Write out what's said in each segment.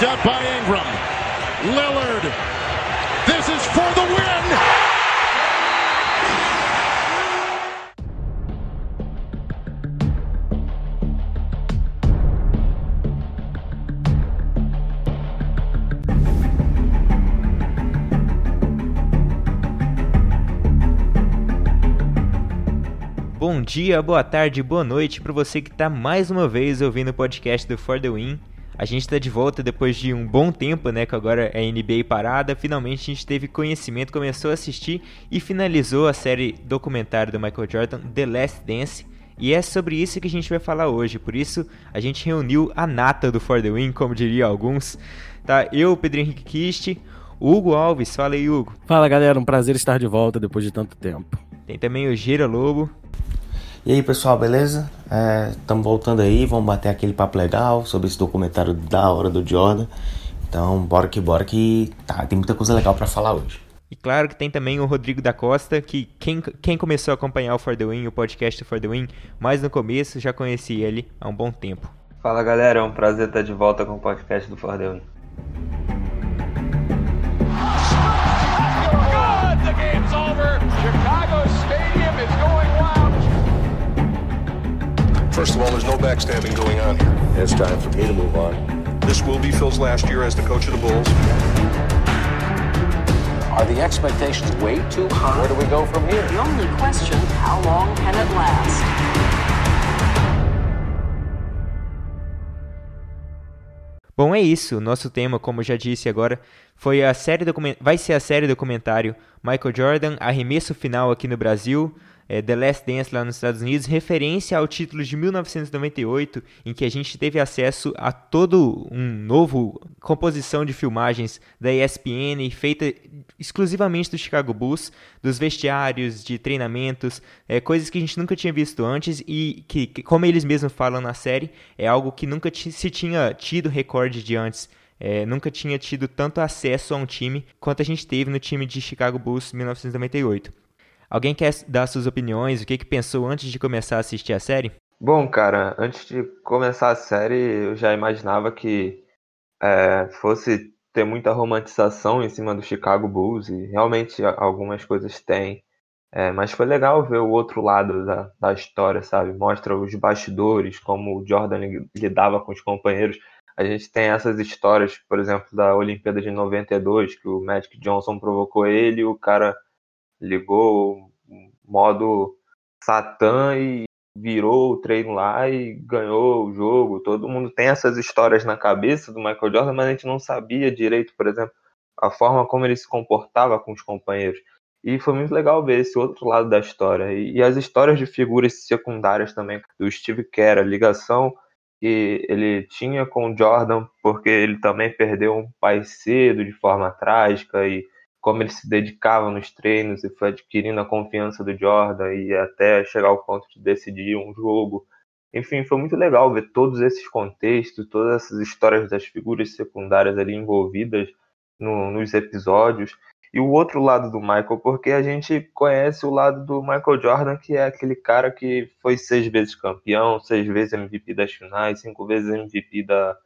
picked up by Ingram. Lillard. This is for the win. Bom dia, boa tarde, boa noite para você que está mais uma vez ouvindo o podcast do For The Win. A gente está de volta depois de um bom tempo, né, que agora é NBA parada. Finalmente a gente teve conhecimento, começou a assistir e finalizou a série documentário do Michael Jordan, The Last Dance. E é sobre isso que a gente vai falar hoje. Por isso a gente reuniu a nata do For The Win, como diriam alguns. Tá, eu, Pedro Henrique Kist, Hugo Alves, fala aí, Hugo. Fala galera, um prazer estar de volta depois de tanto tempo. Tem também o Gira Lobo. E aí pessoal, beleza? Estamos é, voltando aí, vamos bater aquele papo legal sobre esse documentário da hora do Jordan. Então, bora que bora que tá, tem muita coisa legal para falar hoje. E claro que tem também o Rodrigo da Costa, que quem, quem começou a acompanhar o For The Win, o podcast For The Win, mais no começo, já conheci ele há um bom tempo. Fala galera, é um prazer estar de volta com o podcast do For The Win. The game's First of all, there's no backstabbing going on here. It's time for me to move on. This will be Phil's last year as the coach of the Bulls. Are the expectations way too high? Where do we go from here? The only question, how long can it last? Bom, é isso. Nosso tema, como já disse agora, foi a série vai ser a série documentário Michael Jordan, arremesso final aqui no Brasil é, The Last Dance lá nos Estados Unidos, referência ao título de 1998, em que a gente teve acesso a todo um novo composição de filmagens da ESPN, feita exclusivamente do Chicago Bulls, dos vestiários, de treinamentos, é, coisas que a gente nunca tinha visto antes e que, que como eles mesmos falam na série, é algo que nunca se tinha tido recorde de antes. É, nunca tinha tido tanto acesso a um time quanto a gente teve no time de Chicago Bulls 1998. Alguém quer dar suas opiniões? O que, que pensou antes de começar a assistir a série? Bom, cara, antes de começar a série, eu já imaginava que é, fosse ter muita romantização em cima do Chicago Bulls, e realmente algumas coisas tem. É, mas foi legal ver o outro lado da, da história, sabe? Mostra os bastidores, como o Jordan lidava com os companheiros. A gente tem essas histórias, por exemplo, da Olimpíada de 92, que o Magic Johnson provocou ele e o cara ligou modo Satã e virou o treino lá e ganhou o jogo. Todo mundo tem essas histórias na cabeça do Michael Jordan, mas a gente não sabia direito, por exemplo, a forma como ele se comportava com os companheiros. E foi muito legal ver esse outro lado da história. E, e as histórias de figuras secundárias também, do Steve Kerr, a ligação que ele tinha com o Jordan, porque ele também perdeu um pai cedo de forma trágica e como ele se dedicava nos treinos e foi adquirindo a confiança do Jordan e até chegar ao ponto de decidir um jogo. Enfim, foi muito legal ver todos esses contextos, todas essas histórias das figuras secundárias ali envolvidas no, nos episódios. E o outro lado do Michael, porque a gente conhece o lado do Michael Jordan, que é aquele cara que foi seis vezes campeão, seis vezes MVP das finais, cinco vezes MVP da,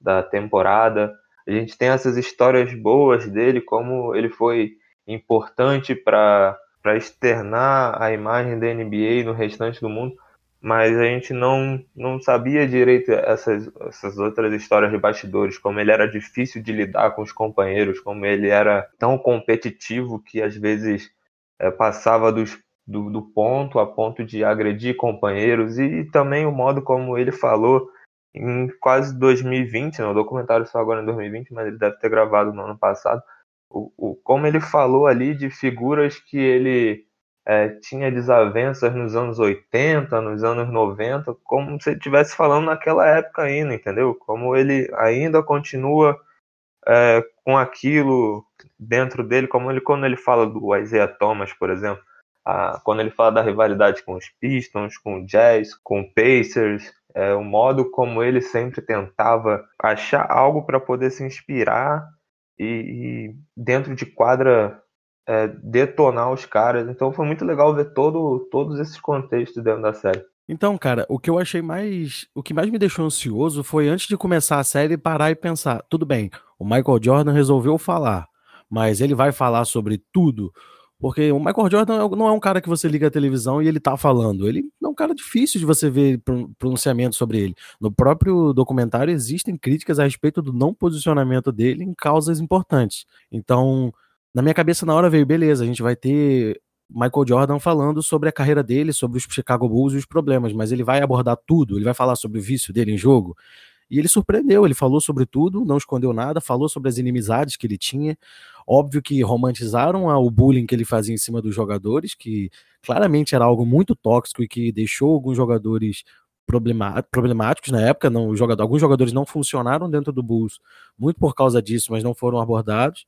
da temporada a gente tem essas histórias boas dele, como ele foi importante para externar a imagem da NBA no restante do mundo, mas a gente não, não sabia direito essas, essas outras histórias de bastidores, como ele era difícil de lidar com os companheiros, como ele era tão competitivo que às vezes é, passava dos, do, do ponto a ponto de agredir companheiros, e, e também o modo como ele falou em quase 2020, né? o documentário só agora em 2020, mas ele deve ter gravado no ano passado, o, o como ele falou ali de figuras que ele é, tinha desavenças nos anos 80, nos anos 90, como se ele estivesse falando naquela época ainda, entendeu? Como ele ainda continua é, com aquilo dentro dele, como ele quando ele fala do Isaiah Thomas, por exemplo, a, quando ele fala da rivalidade com os Pistons, com o Jazz, com o Pacers, é, o modo como ele sempre tentava achar algo para poder se inspirar e, e dentro de quadra é, detonar os caras. Então foi muito legal ver todo, todos esses contextos dentro da série. Então, cara, o que eu achei mais. O que mais me deixou ansioso foi antes de começar a série parar e pensar: tudo bem, o Michael Jordan resolveu falar, mas ele vai falar sobre tudo. Porque o Michael Jordan é não é um cara que você liga a televisão e ele tá falando. Ele é um cara difícil de você ver pronunciamento sobre ele. No próprio documentário existem críticas a respeito do não posicionamento dele em causas importantes. Então, na minha cabeça, na hora veio, beleza, a gente vai ter Michael Jordan falando sobre a carreira dele, sobre os Chicago Bulls e os problemas, mas ele vai abordar tudo, ele vai falar sobre o vício dele em jogo. E ele surpreendeu, ele falou sobre tudo, não escondeu nada, falou sobre as inimizades que ele tinha. Óbvio que romantizaram o bullying que ele fazia em cima dos jogadores, que claramente era algo muito tóxico e que deixou alguns jogadores problemáticos na época. Não, jogador, alguns jogadores não funcionaram dentro do Bulls muito por causa disso, mas não foram abordados.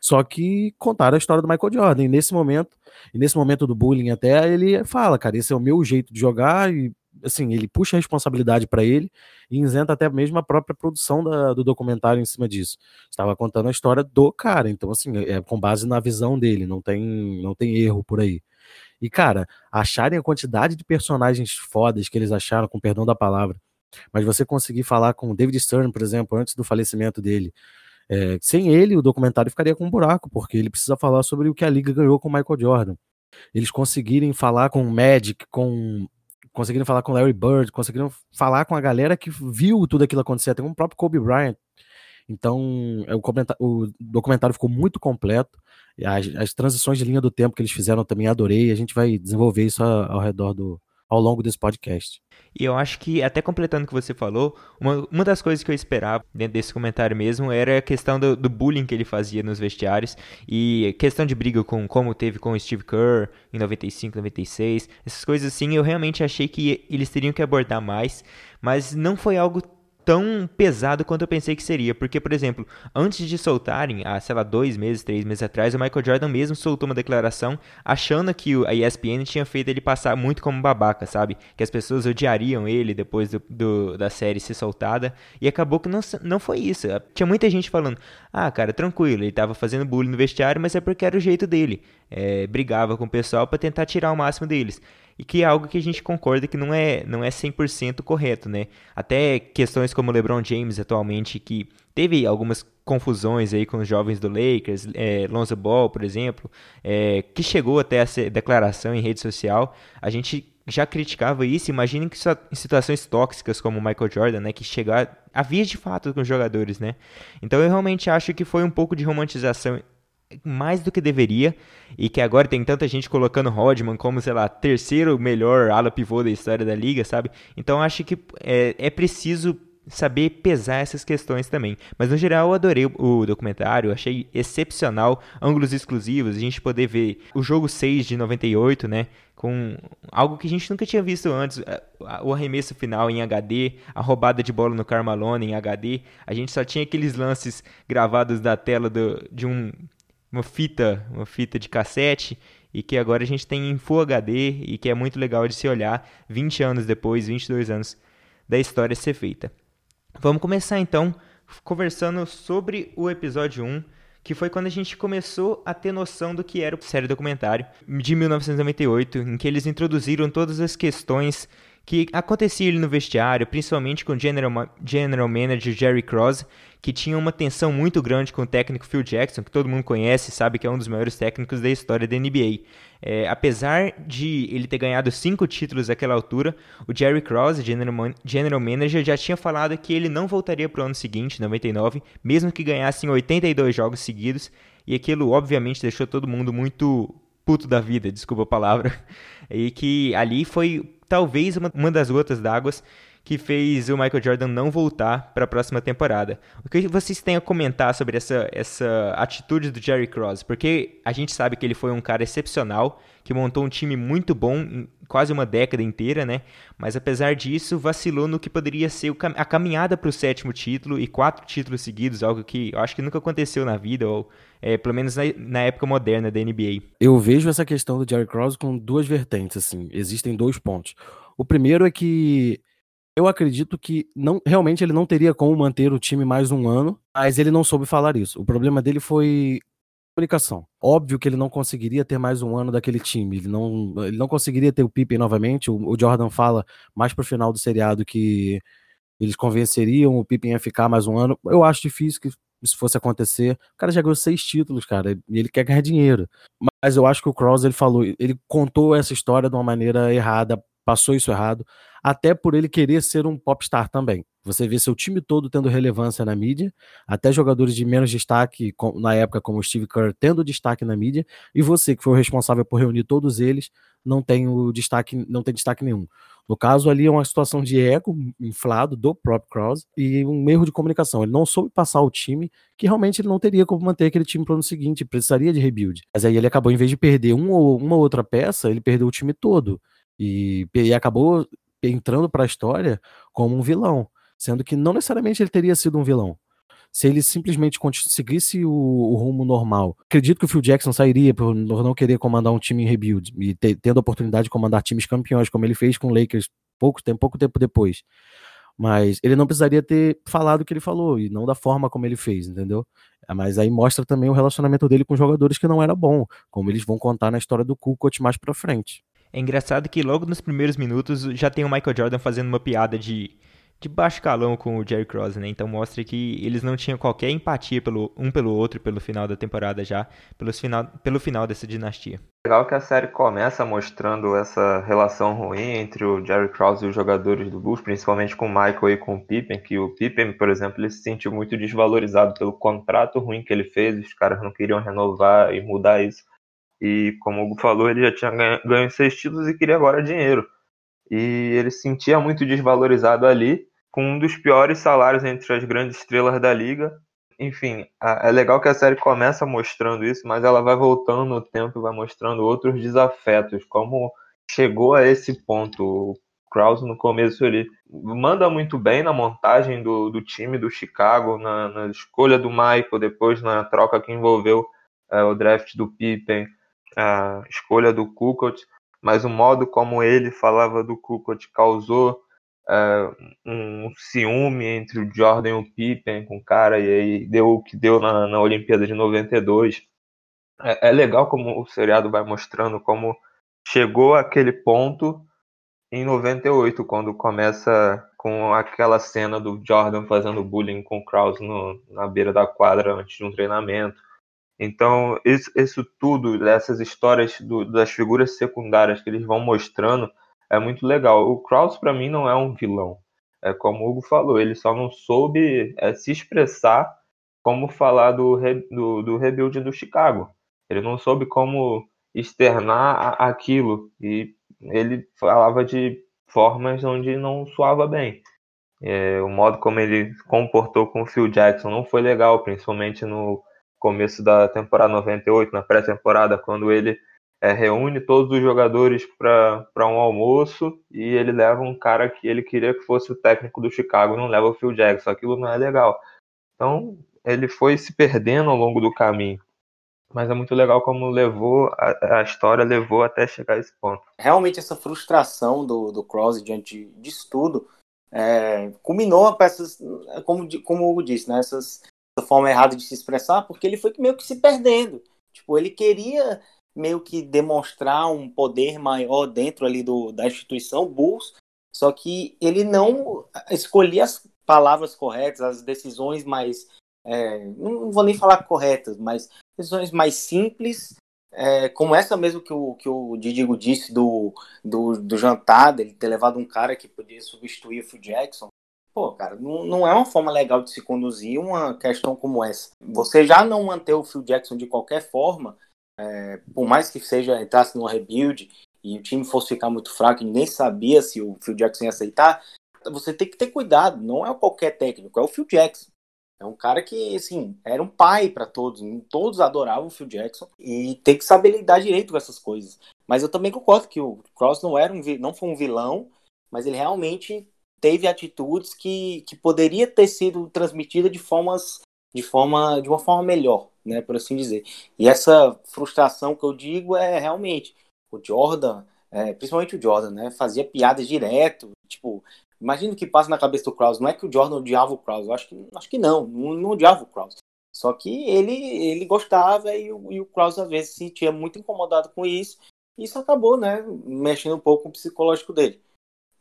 Só que contaram a história do Michael Jordan. E nesse momento, e nesse momento do bullying até, ele fala, cara, esse é o meu jeito de jogar e assim, ele puxa a responsabilidade para ele e isenta até mesmo a própria produção da, do documentário em cima disso. Estava contando a história do cara, então assim, é com base na visão dele, não tem não tem erro por aí. E cara, acharem a quantidade de personagens fodas que eles acharam, com perdão da palavra, mas você conseguir falar com o David Stern, por exemplo, antes do falecimento dele, é, sem ele, o documentário ficaria com um buraco, porque ele precisa falar sobre o que a liga ganhou com o Michael Jordan. Eles conseguirem falar com o Magic, com conseguiram falar com Larry Bird, conseguiram falar com a galera que viu tudo aquilo acontecer, até com o próprio Kobe Bryant. Então, é, o, o documentário ficou muito completo. As, as, transições de linha do tempo que eles fizeram também adorei. A gente vai desenvolver isso ao redor do, ao longo desse podcast. E eu acho que, até completando o que você falou, uma, uma das coisas que eu esperava dentro desse comentário mesmo era a questão do, do bullying que ele fazia nos vestiários e questão de briga com como teve com o Steve Kerr em 95, 96, essas coisas assim, eu realmente achei que eles teriam que abordar mais, mas não foi algo tão pesado quanto eu pensei que seria. Porque, por exemplo, antes de soltarem, há, sei lá, dois meses, três meses atrás, o Michael Jordan mesmo soltou uma declaração achando que a ESPN tinha feito ele passar muito como babaca, sabe? Que as pessoas odiariam ele depois do, do, da série ser soltada. E acabou que não, não foi isso. Tinha muita gente falando: ah, cara, tranquilo, ele tava fazendo bullying no vestiário, mas é porque era o jeito dele. É, brigava com o pessoal para tentar tirar o máximo deles e que é algo que a gente concorda que não é, não é 100% correto, né? Até questões como o LeBron James atualmente, que teve algumas confusões aí com os jovens do Lakers, é, Lonzo Ball, por exemplo, é, que chegou até essa declaração em rede social, a gente já criticava isso, imaginem que em situações tóxicas como o Michael Jordan, né, que chegar a vias de fato com os jogadores, né? Então eu realmente acho que foi um pouco de romantização mais do que deveria e que agora tem tanta gente colocando Rodman como, sei lá, terceiro melhor ala pivô da história da liga, sabe? Então acho que é, é preciso saber pesar essas questões também. Mas no geral eu adorei o documentário, achei excepcional, ângulos exclusivos, a gente poder ver o jogo 6 de 98, né, com algo que a gente nunca tinha visto antes, o arremesso final em HD, a roubada de bola no Carmalone em HD, a gente só tinha aqueles lances gravados da tela do, de um uma fita, uma fita de cassete e que agora a gente tem em Full HD e que é muito legal de se olhar 20 anos depois, 22 anos da história ser feita. Vamos começar então conversando sobre o episódio 1, que foi quando a gente começou a ter noção do que era o série documentário de 1998, em que eles introduziram todas as questões que acontecia ali no vestiário, principalmente com o general, general manager Jerry Cross, que tinha uma tensão muito grande com o técnico Phil Jackson, que todo mundo conhece sabe que é um dos maiores técnicos da história da NBA. É, apesar de ele ter ganhado cinco títulos naquela altura, o Jerry Cross, general, general manager, já tinha falado que ele não voltaria para o ano seguinte, 99, mesmo que ganhassem 82 jogos seguidos, e aquilo obviamente deixou todo mundo muito puto da vida, desculpa a palavra, e que ali foi talvez uma, uma das gotas d'água que fez o Michael Jordan não voltar para a próxima temporada. O que vocês têm a comentar sobre essa, essa atitude do Jerry Cross? Porque a gente sabe que ele foi um cara excepcional, que montou um time muito bom quase uma década inteira, né? Mas apesar disso, vacilou no que poderia ser a caminhada para o sétimo título e quatro títulos seguidos, algo que eu acho que nunca aconteceu na vida, ou é, pelo menos na, na, época moderna da NBA. Eu vejo essa questão do Jerry Cross com duas vertentes, assim. Existem dois pontos. O primeiro é que eu acredito que não, realmente ele não teria como manter o time mais um ano, mas ele não soube falar isso. O problema dele foi comunicação. Óbvio que ele não conseguiria ter mais um ano daquele time. Ele não, ele não conseguiria ter o Pippen novamente. O, o Jordan fala mais pro final do seriado que eles convenceriam o Pippen a ficar mais um ano. Eu acho difícil que isso fosse acontecer. O cara já ganhou seis títulos, cara, e ele quer ganhar dinheiro. Mas eu acho que o Cross ele falou, ele contou essa história de uma maneira errada, passou isso errado, até por ele querer ser um popstar também. Você vê seu time todo tendo relevância na mídia, até jogadores de menos destaque na época, como Steve Kerr, tendo destaque na mídia, e você, que foi o responsável por reunir todos eles, não tem o destaque, não tem destaque nenhum. No caso, ali é uma situação de ego inflado do próprio Cross e um erro de comunicação. Ele não soube passar o time, que realmente ele não teria como manter aquele time para o ano seguinte, precisaria de rebuild. Mas aí ele acabou, em vez de perder um ou, uma outra peça, ele perdeu o time todo. E, e acabou entrando para a história como um vilão sendo que não necessariamente ele teria sido um vilão. Se ele simplesmente seguisse o, o rumo normal, acredito que o Phil Jackson sairia por não querer comandar um time em rebuild e ter, tendo a oportunidade de comandar times campeões, como ele fez com o Lakers pouco tempo, pouco tempo depois. Mas ele não precisaria ter falado o que ele falou e não da forma como ele fez, entendeu? Mas aí mostra também o relacionamento dele com jogadores que não era bom, como eles vão contar na história do Kukoc mais pra frente. É engraçado que logo nos primeiros minutos já tem o Michael Jordan fazendo uma piada de de baixo calão com o Jerry Cross, né? Então mostra que eles não tinham qualquer empatia pelo, um pelo outro pelo final da temporada já, pelo final, pelo final dessa dinastia. Legal que a série começa mostrando essa relação ruim entre o Jerry Krause e os jogadores do Bulls, principalmente com o Michael e com o Pippen, que o Pippen, por exemplo, ele se sentiu muito desvalorizado pelo contrato ruim que ele fez, os caras não queriam renovar e mudar isso. E como o Hugo falou, ele já tinha ganho, ganho seis títulos e queria agora dinheiro. E ele se sentia muito desvalorizado ali, com um dos piores salários entre as grandes estrelas da liga. Enfim, é legal que a série começa mostrando isso, mas ela vai voltando no tempo e vai mostrando outros desafetos, como chegou a esse ponto. O Krause, no começo, ele manda muito bem na montagem do, do time do Chicago, na, na, escolha do Michael, depois na troca que envolveu é, o draft do Pippen, a escolha do Kukoc, mas o modo como ele falava do Kukoc causou uh, um ciúme entre o Jordan e o Pippen com o cara, e aí deu o que deu na, na Olimpíada de 92. É, é legal como o seriado vai mostrando como chegou aquele ponto em 98, quando começa com aquela cena do Jordan fazendo bullying com o Krause no, na beira da quadra antes de um treinamento. Então, isso, isso tudo, essas histórias do, das figuras secundárias que eles vão mostrando, é muito legal. O Krause, para mim, não é um vilão. É como o Hugo falou, ele só não soube é, se expressar como falar do, do, do rebuild do Chicago. Ele não soube como externar aquilo. E ele falava de formas onde não soava bem. É, o modo como ele comportou com o Phil Jackson não foi legal, principalmente no começo da temporada 98, na pré-temporada, quando ele é, reúne todos os jogadores para um almoço e ele leva um cara que ele queria que fosse o técnico do Chicago, não leva o Phil Jackson. Aquilo não é legal. Então ele foi se perdendo ao longo do caminho. Mas é muito legal como levou a, a história levou até chegar a esse ponto. Realmente essa frustração do, do Cross diante disso tudo é, culminou para essas, como, como o Hugo disse, né, essas, essa forma errada de se expressar, porque ele foi meio que se perdendo. Tipo, ele queria meio que demonstrar um poder maior dentro ali do, da instituição Bulls, só que ele não escolhia as palavras corretas, as decisões mais, é, não vou nem falar corretas, mas decisões mais simples, é, como essa mesmo que o, que o Didigo disse do, do, do jantar, dele ter levado um cara que podia substituir o Phil Jackson. Pô, cara, não, não é uma forma legal de se conduzir uma questão como essa. Você já não manter o Phil Jackson de qualquer forma, é, por mais que seja entrasse numa rebuild e o time fosse ficar muito fraco e ninguém sabia se o Phil Jackson ia aceitar, você tem que ter cuidado. Não é qualquer técnico, é o Phil Jackson. É um cara que, assim, era um pai para todos. Todos adoravam o Phil Jackson e tem que saber lidar direito com essas coisas. Mas eu também concordo que o Cross não era um, não foi um vilão, mas ele realmente teve atitudes que, que poderia ter sido transmitida de formas de forma de uma forma melhor, né, por assim dizer. E essa frustração que eu digo é realmente o Jordan, é, principalmente o Jordan, né, fazia piadas direto, tipo, imagina o que passa na cabeça do Krause, não é que o Jordan odiava o Krause, eu acho que acho que não, não, não odiava o Krause. Só que ele, ele gostava e o, e o Krause às vezes se sentia muito incomodado com isso. E isso acabou, né, mexendo um pouco com o psicológico dele.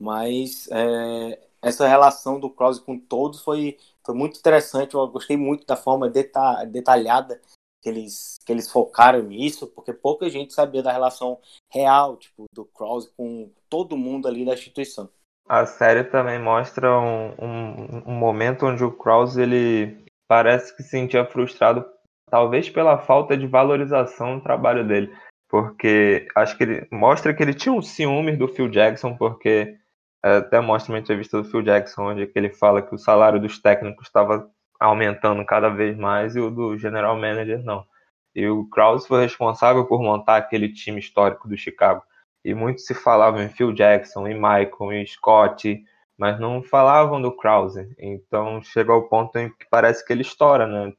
Mas é, essa relação do Krause com todos foi, foi muito interessante. Eu gostei muito da forma deta detalhada que eles, que eles focaram nisso, porque pouca gente sabia da relação real tipo, do Krause com todo mundo ali da instituição. A série também mostra um, um, um momento onde o Krause ele parece que se sentia frustrado, talvez pela falta de valorização no trabalho dele, porque acho que ele mostra que ele tinha um ciúme do Phil Jackson, porque até mostra uma entrevista do Phil Jackson onde ele fala que o salário dos técnicos estava aumentando cada vez mais e o do general manager não. E o Krause foi responsável por montar aquele time histórico do Chicago. E muito se falava em Phil Jackson, em Michael, em Scott, mas não falavam do Krause. Então chega ao ponto em que parece que ele estoura, né?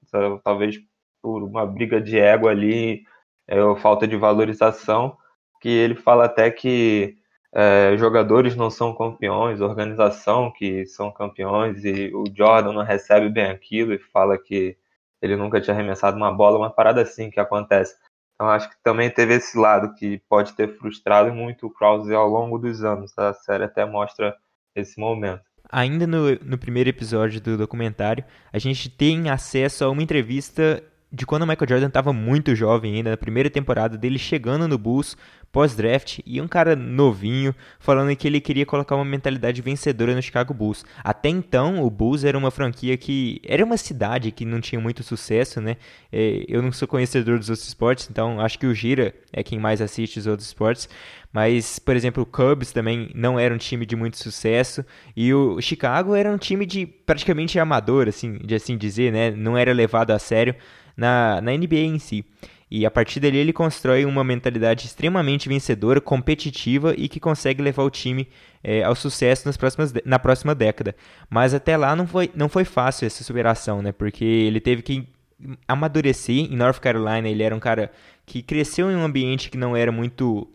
Talvez por uma briga de ego ali, é, falta de valorização, que ele fala até que é, jogadores não são campeões, organização que são campeões, e o Jordan não recebe bem aquilo e fala que ele nunca tinha arremessado uma bola, uma parada assim que acontece. Então acho que também teve esse lado que pode ter frustrado muito o Krause ao longo dos anos. A série até mostra esse momento. Ainda no, no primeiro episódio do documentário, a gente tem acesso a uma entrevista de quando o Michael Jordan estava muito jovem ainda, na primeira temporada dele chegando no Bulls pós-draft e um cara novinho falando que ele queria colocar uma mentalidade vencedora no Chicago Bulls. Até então, o Bulls era uma franquia que era uma cidade que não tinha muito sucesso, né? É, eu não sou conhecedor dos outros esportes, então acho que o Gira é quem mais assiste os outros esportes. Mas, por exemplo, o Cubs também não era um time de muito sucesso e o Chicago era um time de praticamente amador, assim, de assim dizer, né? Não era levado a sério na, na NBA em si. E a partir dali ele constrói uma mentalidade extremamente vencedora, competitiva e que consegue levar o time é, ao sucesso nas próximas, na próxima década. Mas até lá não foi, não foi fácil essa superação, né? Porque ele teve que amadurecer. Em North Carolina ele era um cara que cresceu em um ambiente que não era muito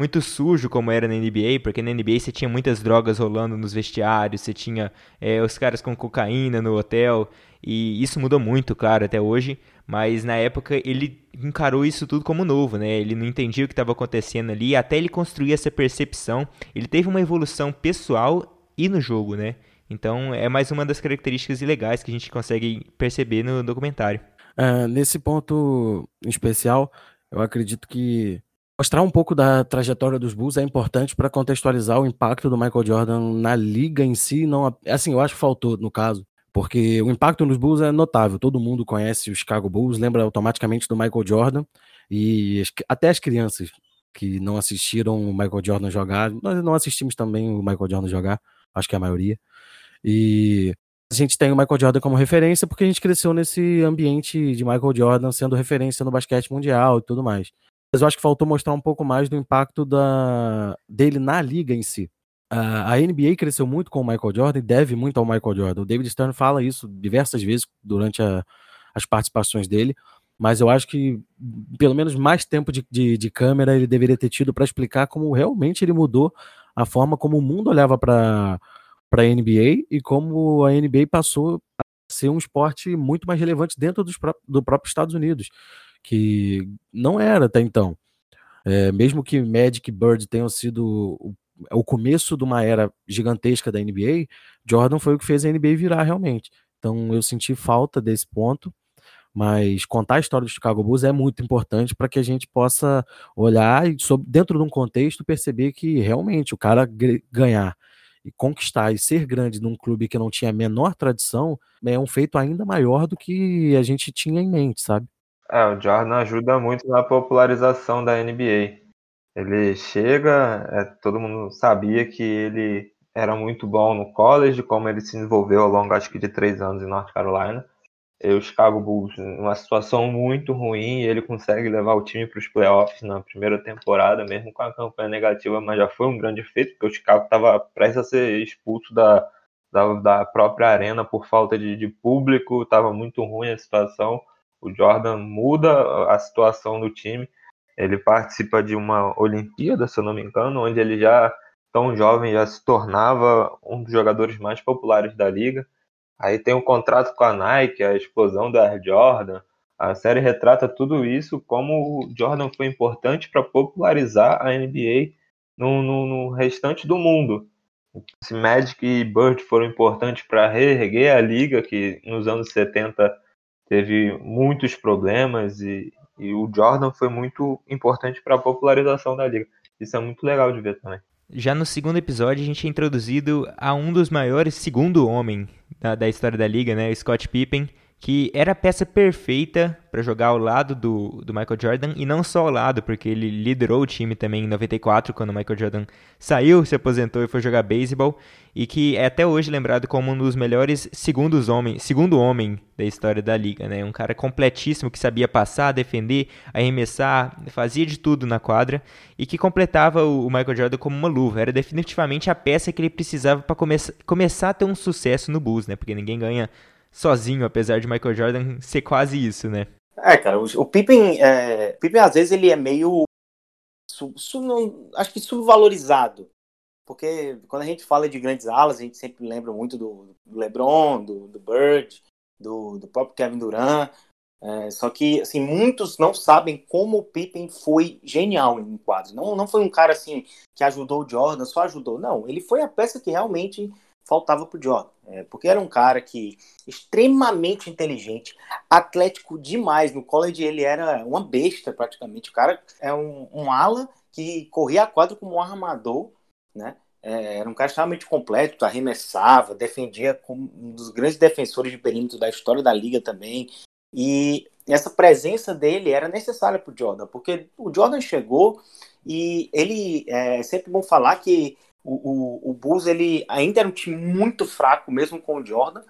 muito sujo como era na NBA, porque na NBA você tinha muitas drogas rolando nos vestiários, você tinha é, os caras com cocaína no hotel, e isso mudou muito, claro, até hoje, mas na época ele encarou isso tudo como novo, né? Ele não entendia o que estava acontecendo ali, até ele construir essa percepção, ele teve uma evolução pessoal e no jogo, né? Então é mais uma das características legais que a gente consegue perceber no documentário. Uh, nesse ponto em especial, eu acredito que mostrar um pouco da trajetória dos Bulls é importante para contextualizar o impacto do Michael Jordan na liga em si. Não, assim, eu acho que faltou no caso porque o impacto nos Bulls é notável. Todo mundo conhece o Chicago Bulls, lembra automaticamente do Michael Jordan e até as crianças que não assistiram o Michael Jordan jogar, nós não assistimos também o Michael Jordan jogar, acho que é a maioria. E a gente tem o Michael Jordan como referência porque a gente cresceu nesse ambiente de Michael Jordan sendo referência no basquete mundial e tudo mais. Mas eu acho que faltou mostrar um pouco mais do impacto da, dele na liga em si a NBA cresceu muito com o Michael Jordan e deve muito ao Michael Jordan. O David Stern fala isso diversas vezes durante a, as participações dele, mas eu acho que pelo menos mais tempo de, de, de câmera ele deveria ter tido para explicar como realmente ele mudou a forma como o mundo olhava para a NBA e como a NBA passou a ser um esporte muito mais relevante dentro dos, do próprio Estados Unidos, que não era até então. É, mesmo que Magic Bird tenham sido o o começo de uma era gigantesca da NBA, Jordan foi o que fez a NBA virar realmente. Então eu senti falta desse ponto, mas contar a história do Chicago Bulls é muito importante para que a gente possa olhar e dentro de um contexto perceber que realmente o cara ganhar e conquistar e ser grande num clube que não tinha a menor tradição é um feito ainda maior do que a gente tinha em mente, sabe? É, o Jordan ajuda muito na popularização da NBA. Ele chega, é, todo mundo sabia que ele era muito bom no college, como ele se desenvolveu ao longo, acho que de três anos em North Carolina. E o Chicago Bulls, numa situação muito ruim, ele consegue levar o time para os playoffs na primeira temporada, mesmo com a campanha negativa, mas já foi um grande feito, porque o Chicago estava prestes a ser expulso da, da, da própria arena por falta de, de público, estava muito ruim a situação. O Jordan muda a situação do time ele participa de uma Olimpíada, se eu não me engano, onde ele já, tão jovem, já se tornava um dos jogadores mais populares da liga. Aí tem um contrato com a Nike, a explosão da Air Jordan. A série retrata tudo isso, como o Jordan foi importante para popularizar a NBA no, no, no, restante do mundo. Se Magic e Bird foram importantes para reerguer a liga, que nos anos 70 teve muitos problemas, e, e o Jordan foi muito importante para a popularização da liga. Isso é muito legal de ver também. Já no segundo episódio, a gente é introduzido a um dos maiores segundo homem da, da história da liga, né? Scott Pippen, que era a peça perfeita para jogar ao lado do, do Michael Jordan, e não só ao lado, porque ele liderou o time também em 94, quando o Michael Jordan saiu, se aposentou e foi jogar beisebol, e que é até hoje lembrado como um dos melhores segundos homem, segundo homem da história da liga, né? Um cara completíssimo que sabia passar, defender, arremessar, fazia de tudo na quadra, e que completava o, o Michael Jordan como uma luva. Era definitivamente a peça que ele precisava para come começar a ter um sucesso no Bulls, né? Porque ninguém ganha sozinho, apesar de Michael Jordan ser quase isso, né? É, cara, o, o Pippen, é, Pippen às vezes ele é meio, sub, sub, não, acho que subvalorizado, porque quando a gente fala de grandes alas, a gente sempre lembra muito do, do LeBron, do, do Bird, do, do, próprio Kevin Durant, é, só que assim muitos não sabem como o Pippen foi genial em quadros. Não, não foi um cara assim que ajudou o Jordan, só ajudou. Não, ele foi a peça que realmente faltava pro Jordan. É, porque era um cara que extremamente inteligente, atlético demais. No college ele era uma besta praticamente. O cara é um, um ala que corria a quadra como um armador, né? É, era um cara extremamente completo, arremessava, defendia como um dos grandes defensores de perímetro da história da liga também. E essa presença dele era necessária para o Jordan, porque o Jordan chegou e ele é sempre bom falar que o, o, o Bulls ele ainda era um time muito fraco, mesmo com o Jordan,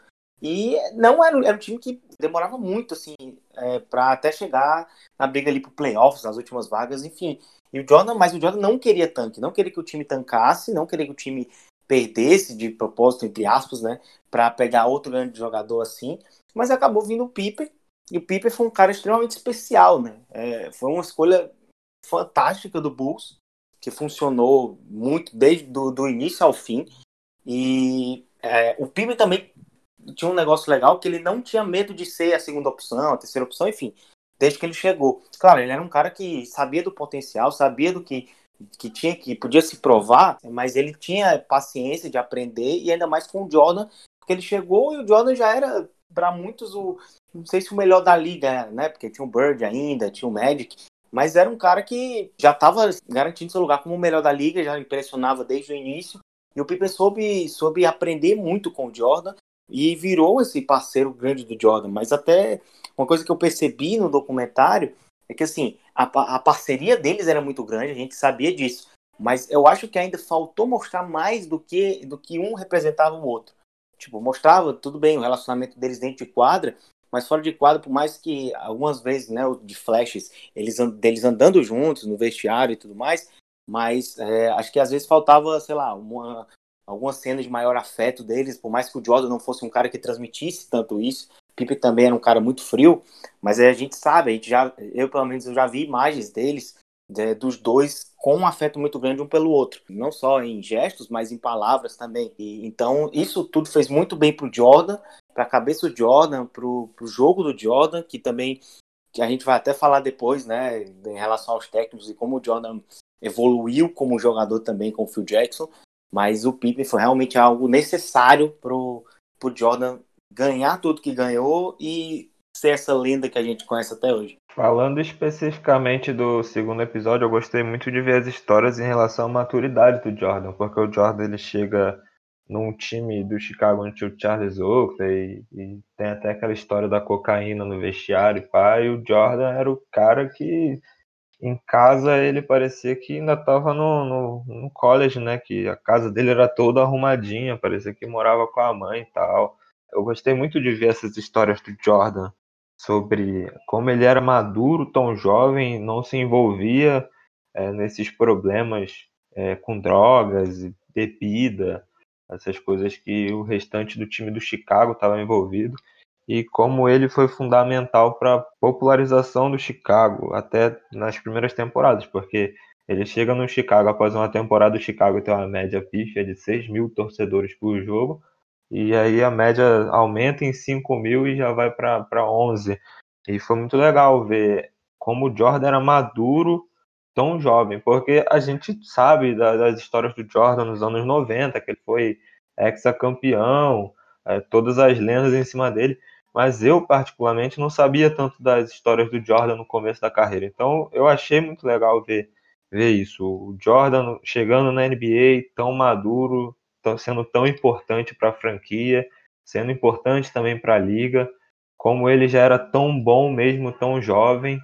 e não era, era um time que demorava muito assim é, para até chegar na briga ali pro playoffs, nas últimas vagas, enfim. E o Jordan, mas o Jordan não queria tanque, não queria que o time tancasse, não queria que o time perdesse de propósito, entre aspas, né, para pegar outro grande jogador assim, mas acabou vindo o Piper, e o Piper foi um cara extremamente especial, né, é, foi uma escolha fantástica do Bulls, que funcionou muito desde do, do início ao fim. E é, o Pibe também tinha um negócio legal que ele não tinha medo de ser a segunda opção, a terceira opção, enfim, desde que ele chegou. Claro, ele era um cara que sabia do potencial, sabia do que que tinha que podia se provar, mas ele tinha paciência de aprender e ainda mais com o Jordan, porque ele chegou e o Jordan já era para muitos o não sei se o melhor da liga, né? Porque tinha o Bird ainda, tinha o Magic, mas era um cara que já estava garantindo seu lugar como o melhor da liga, já impressionava desde o início. E o Pippen soube, soube aprender muito com o Jordan e virou esse parceiro grande do Jordan. Mas até uma coisa que eu percebi no documentário é que assim, a, a parceria deles era muito grande, a gente sabia disso. Mas eu acho que ainda faltou mostrar mais do que, do que um representava o outro. Tipo, mostrava, tudo bem, o relacionamento deles dentro de quadra, mas fora de quadro, por mais que algumas vezes, né, de flashes, eles deles andando juntos no vestiário e tudo mais, mas é, acho que às vezes faltava, sei lá, uma, alguma cena de maior afeto deles, por mais que o Jordan não fosse um cara que transmitisse tanto isso, Pipe também era um cara muito frio, mas a gente sabe, a gente já, eu pelo menos eu já vi imagens deles, de, dos dois com um afeto muito grande um pelo outro, não só em gestos, mas em palavras também. E, então isso tudo fez muito bem pro Jordan, para a cabeça do Jordan, para o jogo do Jordan, que também que a gente vai até falar depois, né, em relação aos técnicos e como o Jordan evoluiu como jogador também com o Phil Jackson, mas o Pippen foi realmente algo necessário pro, pro Jordan ganhar tudo que ganhou e ser essa lenda que a gente conhece até hoje. Falando especificamente do segundo episódio, eu gostei muito de ver as histórias em relação à maturidade do Jordan, porque o Jordan ele chega num time do Chicago onde tinha o Charles Oakley e, e, tem até aquela história da cocaína no vestiário e pá, e o Jordan era o cara que em casa ele parecia que ainda estava no, no, no, college, né? Que a casa dele era toda arrumadinha, parecia que morava com a mãe e tal. Eu gostei muito de ver essas histórias do Jordan sobre como ele era maduro, tão jovem, não se envolvia é, nesses problemas é, com drogas, bebida, essas coisas que o restante do time do Chicago estava envolvido e como ele foi fundamental para a popularização do Chicago até nas primeiras temporadas, porque ele chega no Chicago após uma temporada do Chicago ter uma média pífia de 6 mil torcedores por jogo, e aí a média aumenta em 5 mil e já vai para 11. E foi muito legal ver como o Jordan era maduro tão jovem, porque a gente sabe das histórias do Jordan nos anos 90, que ele foi ex-campeão, é, todas as lendas em cima dele, mas eu particularmente não sabia tanto das histórias do Jordan no começo da carreira. Então eu achei muito legal ver, ver isso. O Jordan chegando na NBA tão maduro, tão, sendo tão importante para a franquia, sendo importante também para a liga, como ele já era tão bom mesmo tão jovem,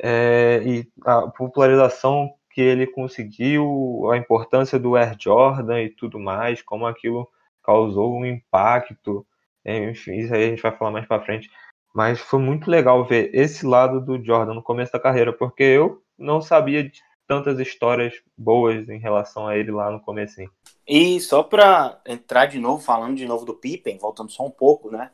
é, e a popularização que ele conseguiu, a importância do Air Jordan e tudo mais, como aquilo causou um impacto enfim, isso aí a gente vai falar mais para frente. Mas foi muito legal ver esse lado do Jordan no começo da carreira, porque eu não sabia de tantas histórias boas em relação a ele lá no começo. E só para entrar de novo, falando de novo do Pippen, voltando só um pouco, né?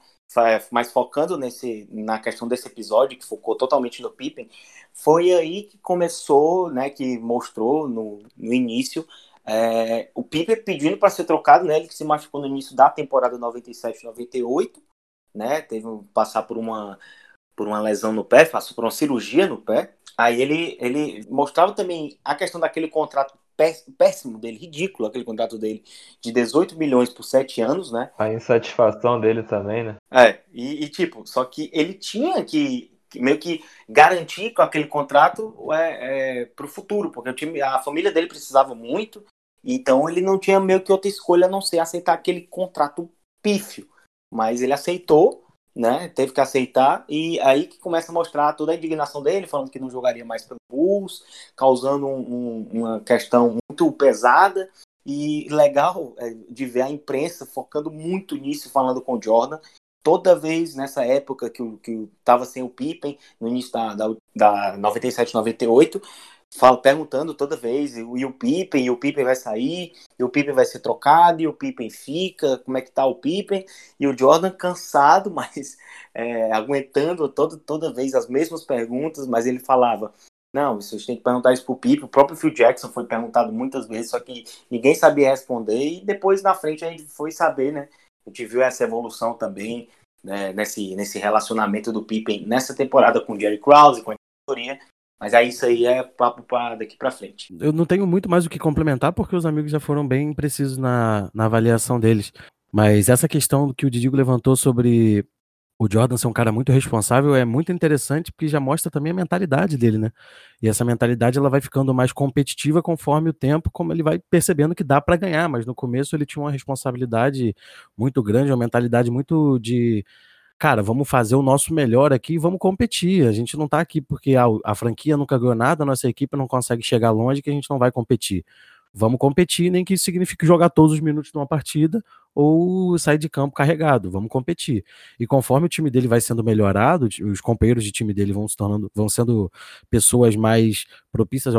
Mas focando nesse, na questão desse episódio, que focou totalmente no Pippen, foi aí que começou, né? Que mostrou no, no início é, o Piper pedindo para ser trocado, né? Ele que se machucou no início da temporada 97-98, né? Teve passar por uma por uma lesão no pé, passou por uma cirurgia no pé. Aí ele ele mostrava também a questão daquele contrato péssimo dele, ridículo aquele contrato dele de 18 milhões por 7 anos, né? A insatisfação dele também, né? É, e, e tipo, só que ele tinha que meio que garantir com aquele contrato é, é, para o futuro, porque o time, a família dele precisava muito, então ele não tinha meio que outra escolha a não ser aceitar aquele contrato pífio. Mas ele aceitou, né? Teve que aceitar, e aí que começa a mostrar toda a indignação dele, falando que não jogaria mais pelo Bulls, causando um, um, uma questão muito pesada. E legal é, de ver a imprensa focando muito nisso, falando com o Jordan, toda vez nessa época que, que tava sem o Pippen, no início da, da, da 97, 98, falo, perguntando toda vez, e o Pippen, e o Pippen vai sair, e o Pippen vai ser trocado, e o Pippen fica, como é que tá o Pippen, e o Jordan cansado, mas é, aguentando toda, toda vez as mesmas perguntas, mas ele falava, não, vocês têm que perguntar isso pro Pippen, o próprio Phil Jackson foi perguntado muitas vezes, só que ninguém sabia responder, e depois na frente a gente foi saber, né, a gente viu essa evolução também né, nesse, nesse relacionamento do Pippen nessa temporada com o Jerry Krause, com a diretoria. Mas aí isso aí é papo para daqui para frente. Eu não tenho muito mais o que complementar porque os amigos já foram bem precisos na, na avaliação deles. Mas essa questão que o Didigo levantou sobre o Jordan ser um cara muito responsável é muito interessante porque já mostra também a mentalidade dele, né? E essa mentalidade ela vai ficando mais competitiva conforme o tempo, como ele vai percebendo que dá para ganhar, mas no começo ele tinha uma responsabilidade muito grande, uma mentalidade muito de cara, vamos fazer o nosso melhor aqui e vamos competir. A gente não tá aqui porque a, a franquia nunca ganhou nada, a nossa equipe não consegue chegar longe que a gente não vai competir vamos competir, nem que isso signifique jogar todos os minutos de uma partida ou sair de campo carregado, vamos competir. E conforme o time dele vai sendo melhorado, os companheiros de time dele vão se tornando, vão sendo pessoas mais propícias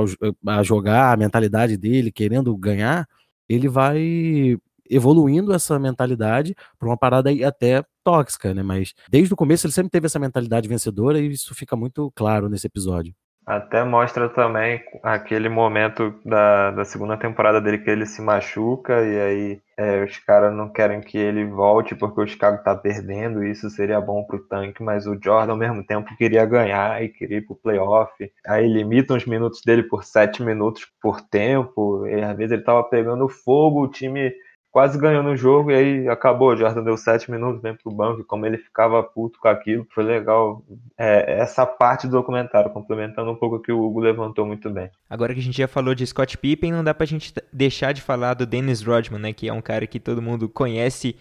a jogar, a mentalidade dele, querendo ganhar, ele vai evoluindo essa mentalidade para uma parada até tóxica, né? Mas desde o começo ele sempre teve essa mentalidade vencedora e isso fica muito claro nesse episódio. Até mostra também aquele momento da, da segunda temporada dele que ele se machuca e aí é, os caras não querem que ele volte porque o Chicago tá perdendo, e isso seria bom pro tanque, mas o Jordan ao mesmo tempo queria ganhar e queria ir pro playoff. Aí limitam os minutos dele por sete minutos por tempo, e às vezes ele tava pegando fogo, o time quase ganhou no jogo e aí acabou. O Jordan deu sete minutos, vem pro banco, e como ele ficava puto com aquilo, foi legal é, essa parte do documentário, complementando um pouco o que o Hugo levantou muito bem. Agora que a gente já falou de Scott Pippen, não dá pra gente deixar de falar do Dennis Rodman, né, que é um cara que todo mundo conhece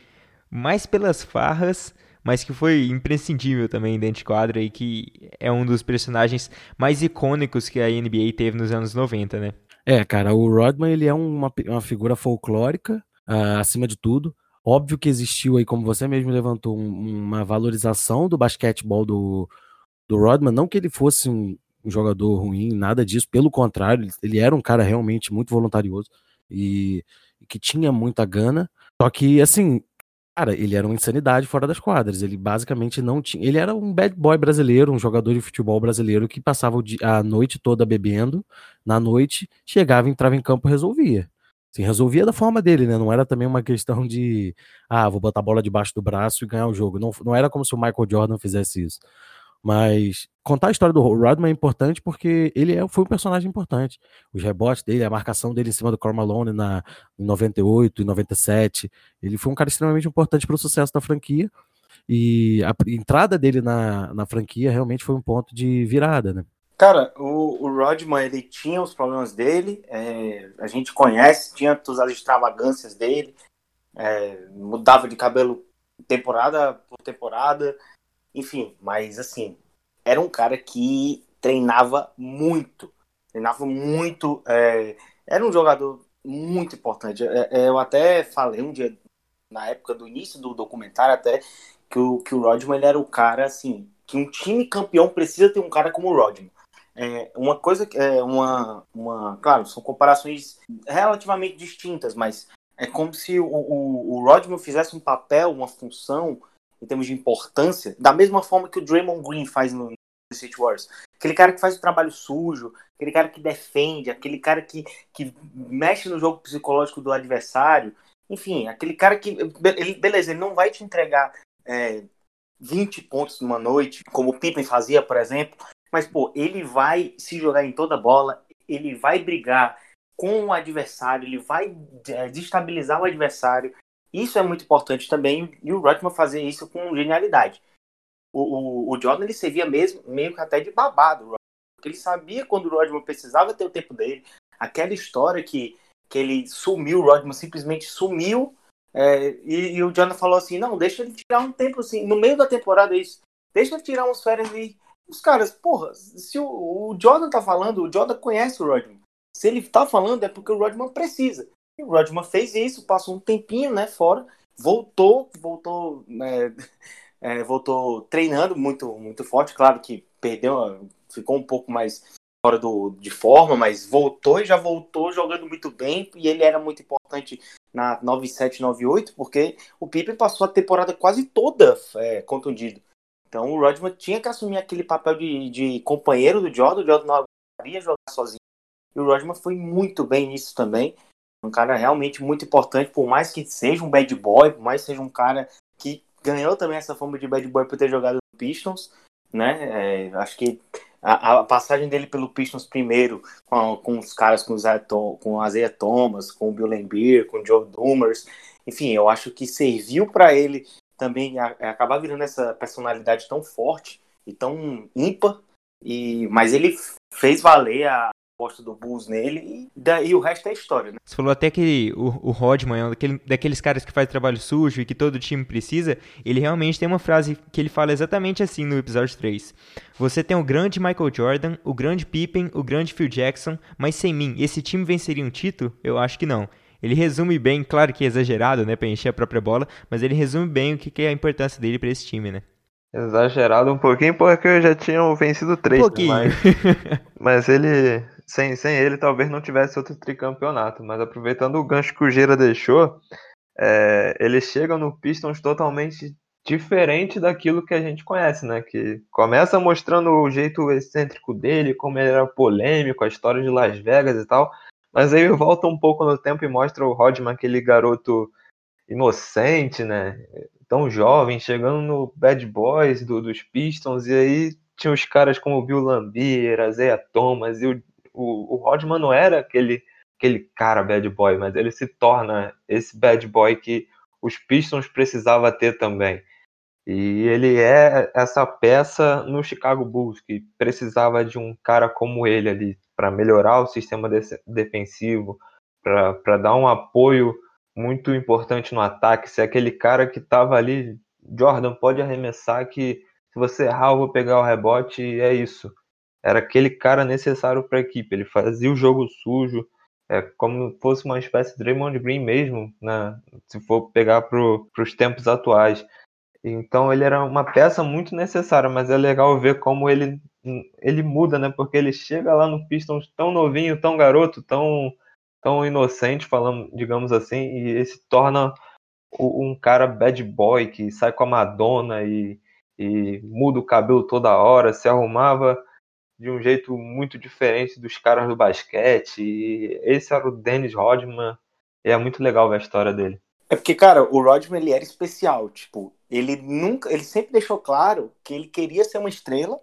mais pelas farras, mas que foi imprescindível também dentro de quadra e que é um dos personagens mais icônicos que a NBA teve nos anos 90, né? É, cara, o Rodman ele é uma, uma figura folclórica, uh, acima de tudo. Óbvio que existiu aí, como você mesmo levantou, um, uma valorização do basquetebol do, do Rodman. Não que ele fosse um, um, jogador ruim, nada disso. Pelo contrário, ele era um cara realmente muito voluntarioso e, e que tinha muita gana. Só que, assim, cara, ele era uma insanidade fora das quadras. Ele basicamente não tinha. Ele era um bad boy brasileiro, um jogador de futebol brasileiro que passava a noite toda bebendo. Na noite, chegava, entrava em campo e resolvia. Assim, resolvia da forma dele, né? Não era também uma questão de, ah, vou botar a bola debaixo do braço e ganhar o jogo. Não, não era como se o Michael Jordan fizesse isso. Mas contar a história do Rodman é importante porque ele é, foi um personagem importante. Os rebotes dele, a marcação dele em cima do Karl Malone na, em 98 e 97. Ele foi um cara extremamente importante para o sucesso da franquia. E a entrada dele na, na franquia realmente foi um ponto de virada, né? Cara, o, o Rodman, ele tinha os problemas dele, é, a gente conhece, tinha todas as extravagâncias dele, é, mudava de cabelo temporada por temporada, enfim, mas assim, era um cara que treinava muito, treinava muito, é, era um jogador muito importante. É, é, eu até falei um dia, na época do início do documentário, até que o, que o Rodman ele era o cara, assim, que um time campeão precisa ter um cara como o Rodman. É, uma coisa que é uma, uma. Claro, são comparações relativamente distintas, mas é como se o, o, o Rodman fizesse um papel, uma função em termos de importância, da mesma forma que o Draymond Green faz no City Wars. Aquele cara que faz o trabalho sujo, aquele cara que defende, aquele cara que, que mexe no jogo psicológico do adversário. Enfim, aquele cara que. Ele, beleza, ele não vai te entregar é, 20 pontos numa noite, como o Pippen fazia, por exemplo, mas, pô, ele vai se jogar em toda bola, ele vai brigar com o adversário, ele vai é, destabilizar o adversário, isso é muito importante também, e o Rodman fazer isso com genialidade. O, o, o Jordan ele servia mesmo, meio que até de babado, porque ele sabia quando o Rodman precisava ter o tempo dele. Aquela história que, que ele sumiu, o Rodman simplesmente sumiu, é, e, e, o Jordan falou assim: não, deixa ele tirar um tempo assim, no meio da temporada, isso, deixa ele tirar umas férias e. Os caras, porra, se o, o Jordan tá falando, o Jordan conhece o Rodman. Se ele tá falando, é porque o Rodman precisa. E o Rodman fez isso, passou um tempinho, né, fora, voltou, voltou, né, é, voltou treinando muito, muito forte. Claro que perdeu, ficou um pouco mais fora do, de forma, mas voltou e já voltou jogando muito bem. E ele era muito importante na 97, 98, porque o Pippen passou a temporada quase toda é, contundido. Então o Rodman tinha que assumir aquele papel de, de companheiro do Jordan. O Jordan não aguentaria jogar sozinho. E o Rodman foi muito bem nisso também. Um cara realmente muito importante, por mais que seja um bad boy, por mais que seja um cara que ganhou também essa fama de bad boy por ter jogado no Pistons, né? É, acho que a, a, passagem dele pelo Pistons primeiro, com, com os caras com, o com o Isaiah Thomas, com o Bill Lambier, com o Joe Dumers, enfim, eu acho que serviu para ele também a, a acabar virando essa personalidade tão forte e tão ímpar, e, mas ele fez valer a, aposta do Bulls nele e daí o resto é história, né? Você falou até que o, o Rodman é um daquele, daqueles caras que faz trabalho sujo e que todo time precisa. Ele realmente tem uma frase que ele fala exatamente assim no episódio 3. Você tem o grande Michael Jordan, o grande Pippen, o grande Phil Jackson, mas sem mim, esse time venceria um título? Eu acho que não. Ele resume bem, claro que é exagerado, né, para encher a própria bola, mas ele resume bem o que é a importância dele para esse time, né? Exagerado um pouquinho, porque já tinham vencido três. Um pouquinho. Mas, mas ele, sem, sem ele, talvez não tivesse outro tricampeonato. Mas aproveitando o gancho que o Gira deixou, é, ele chega no Pistons totalmente diferente daquilo que a gente conhece, né? Que começa mostrando o jeito excêntrico dele, como ele era polêmico, a história de Las Vegas e tal. Mas aí volta um pouco no tempo e mostra o Rodman, aquele garoto inocente, né? Tão jovem, chegando no Bad Boys do, dos Pistons, e aí tinha os caras como o Bill Lambier, a Thomas e o o, o Rodman não era aquele, aquele cara bad boy, mas ele se torna esse bad boy que os Pistons precisava ter também. E ele é essa peça no Chicago Bulls, que precisava de um cara como ele ali para melhorar o sistema de defensivo, para dar um apoio muito importante no ataque. Se aquele cara que estava ali, Jordan, pode arremessar que se você errar, eu vou pegar o rebote e é isso era aquele cara necessário para a equipe. Ele fazia o jogo sujo, é, como fosse uma espécie de Draymond Green mesmo, né, se for pegar para os tempos atuais. Então ele era uma peça muito necessária, mas é legal ver como ele, ele muda, né? Porque ele chega lá no Pistons tão novinho, tão garoto, tão, tão inocente, falando, digamos assim, e ele se torna um cara bad boy que sai com a Madonna e, e muda o cabelo toda hora, se arrumava de um jeito muito diferente dos caras do basquete. E esse era o Dennis Rodman E é muito legal ver a história dele. É porque, cara, o Rodman ele era especial, tipo, ele nunca, ele sempre deixou claro que ele queria ser uma estrela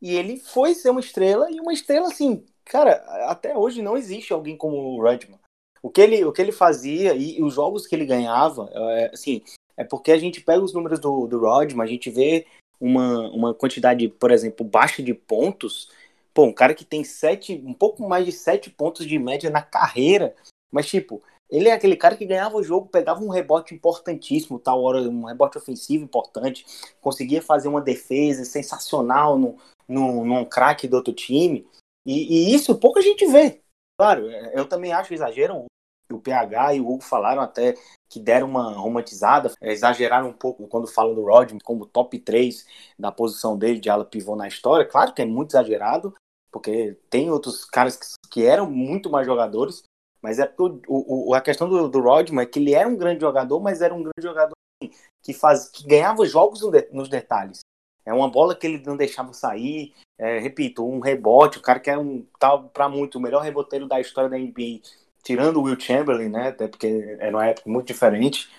e ele foi ser uma estrela e uma estrela assim, cara, até hoje não existe alguém como o Rodman. O que ele, o que ele fazia e, e os jogos que ele ganhava, é, assim, é porque a gente pega os números do, do Rodman, a gente vê uma, uma quantidade, por exemplo, baixa de pontos. Pô, um cara que tem sete, um pouco mais de sete pontos de média na carreira, mas tipo, ele é aquele cara que ganhava o jogo, pegava um rebote importantíssimo, tal hora, um rebote ofensivo importante, conseguia fazer uma defesa sensacional no, no, num craque do outro time. E, e, isso pouca gente vê. Claro, eu também acho exagero. O PH e o Hugo falaram até que deram uma romantizada, exageraram um pouco quando falam do Rodman como top 3 da posição dele de ala pivô na história. Claro que é muito exagerado, porque tem outros caras que, que eram muito mais jogadores, mas é porque o, o, a questão do, do Rodman é que ele era um grande jogador, mas era um grande jogador assim, que, faz, que ganhava jogos nos detalhes. É uma bola que ele não deixava sair. É, repito, um rebote, o cara que é um tal para muito o melhor reboteiro da história da NBA, tirando o Will Chamberlain, né? Até porque era uma época muito diferente.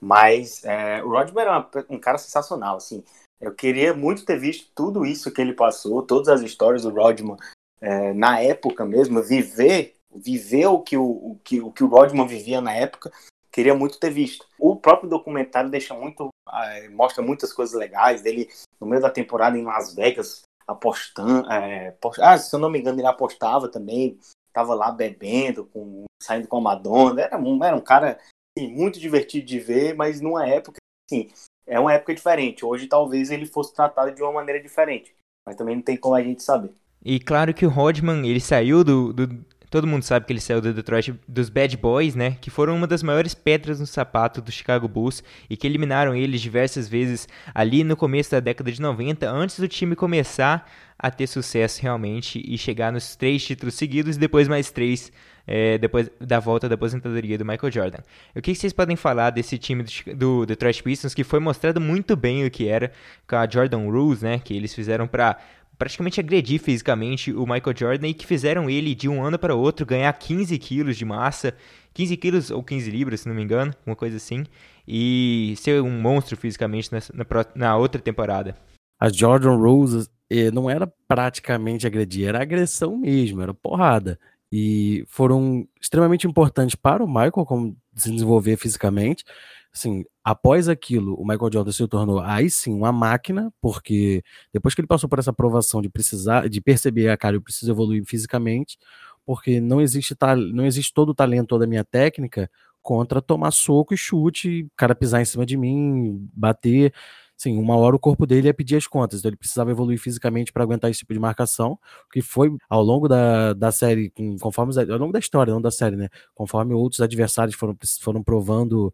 Mas é, o Rodman era uma, um cara sensacional, assim. Eu queria muito ter visto tudo isso que ele passou, todas as histórias do Rodman é, na época mesmo, viver viver o que o, o, que, o que o Rodman vivia na época, queria muito ter visto. O próprio documentário deixa muito, é, mostra muitas coisas legais dele no meio da temporada em Las Vegas apostando, é, post... ah, se eu não me engano ele apostava também, estava lá bebendo, com, saindo com a Madonna, era um, era um cara assim, muito divertido de ver, mas numa época, assim, é uma época diferente. Hoje talvez ele fosse tratado de uma maneira diferente, mas também não tem como a gente saber. E claro que o Rodman, ele saiu do, do Todo mundo sabe que ele saiu do Detroit dos Bad Boys, né? Que foram uma das maiores pedras no sapato do Chicago Bulls e que eliminaram eles diversas vezes ali no começo da década de 90, antes do time começar a ter sucesso realmente e chegar nos três títulos seguidos e depois mais três é, depois da volta da aposentadoria do Michael Jordan. O que vocês podem falar desse time do, do Detroit Pistons que foi mostrado muito bem o que era com a Jordan Rules, né? Que eles fizeram para praticamente agredir fisicamente o Michael Jordan e que fizeram ele de um ano para outro ganhar 15 quilos de massa, 15 quilos ou 15 libras, se não me engano, uma coisa assim, e ser um monstro fisicamente na, na, na outra temporada. A Jordan Rose eh, não era praticamente agredir, era agressão mesmo, era porrada. E foram extremamente importantes para o Michael como se desenvolver fisicamente assim, após aquilo, o Michael Jordan se tornou aí sim uma máquina, porque depois que ele passou por essa aprovação de precisar, de perceber, a ah, cara, eu preciso evoluir fisicamente, porque não existe não existe todo o talento, toda a minha técnica contra tomar soco e chute, cara pisar em cima de mim, bater. Sim, uma hora o corpo dele ia pedir as contas, então ele precisava evoluir fisicamente para aguentar esse tipo de marcação, que foi ao longo da, da série, conforme ao longo da história, não da série, né? Conforme outros adversários foram, foram provando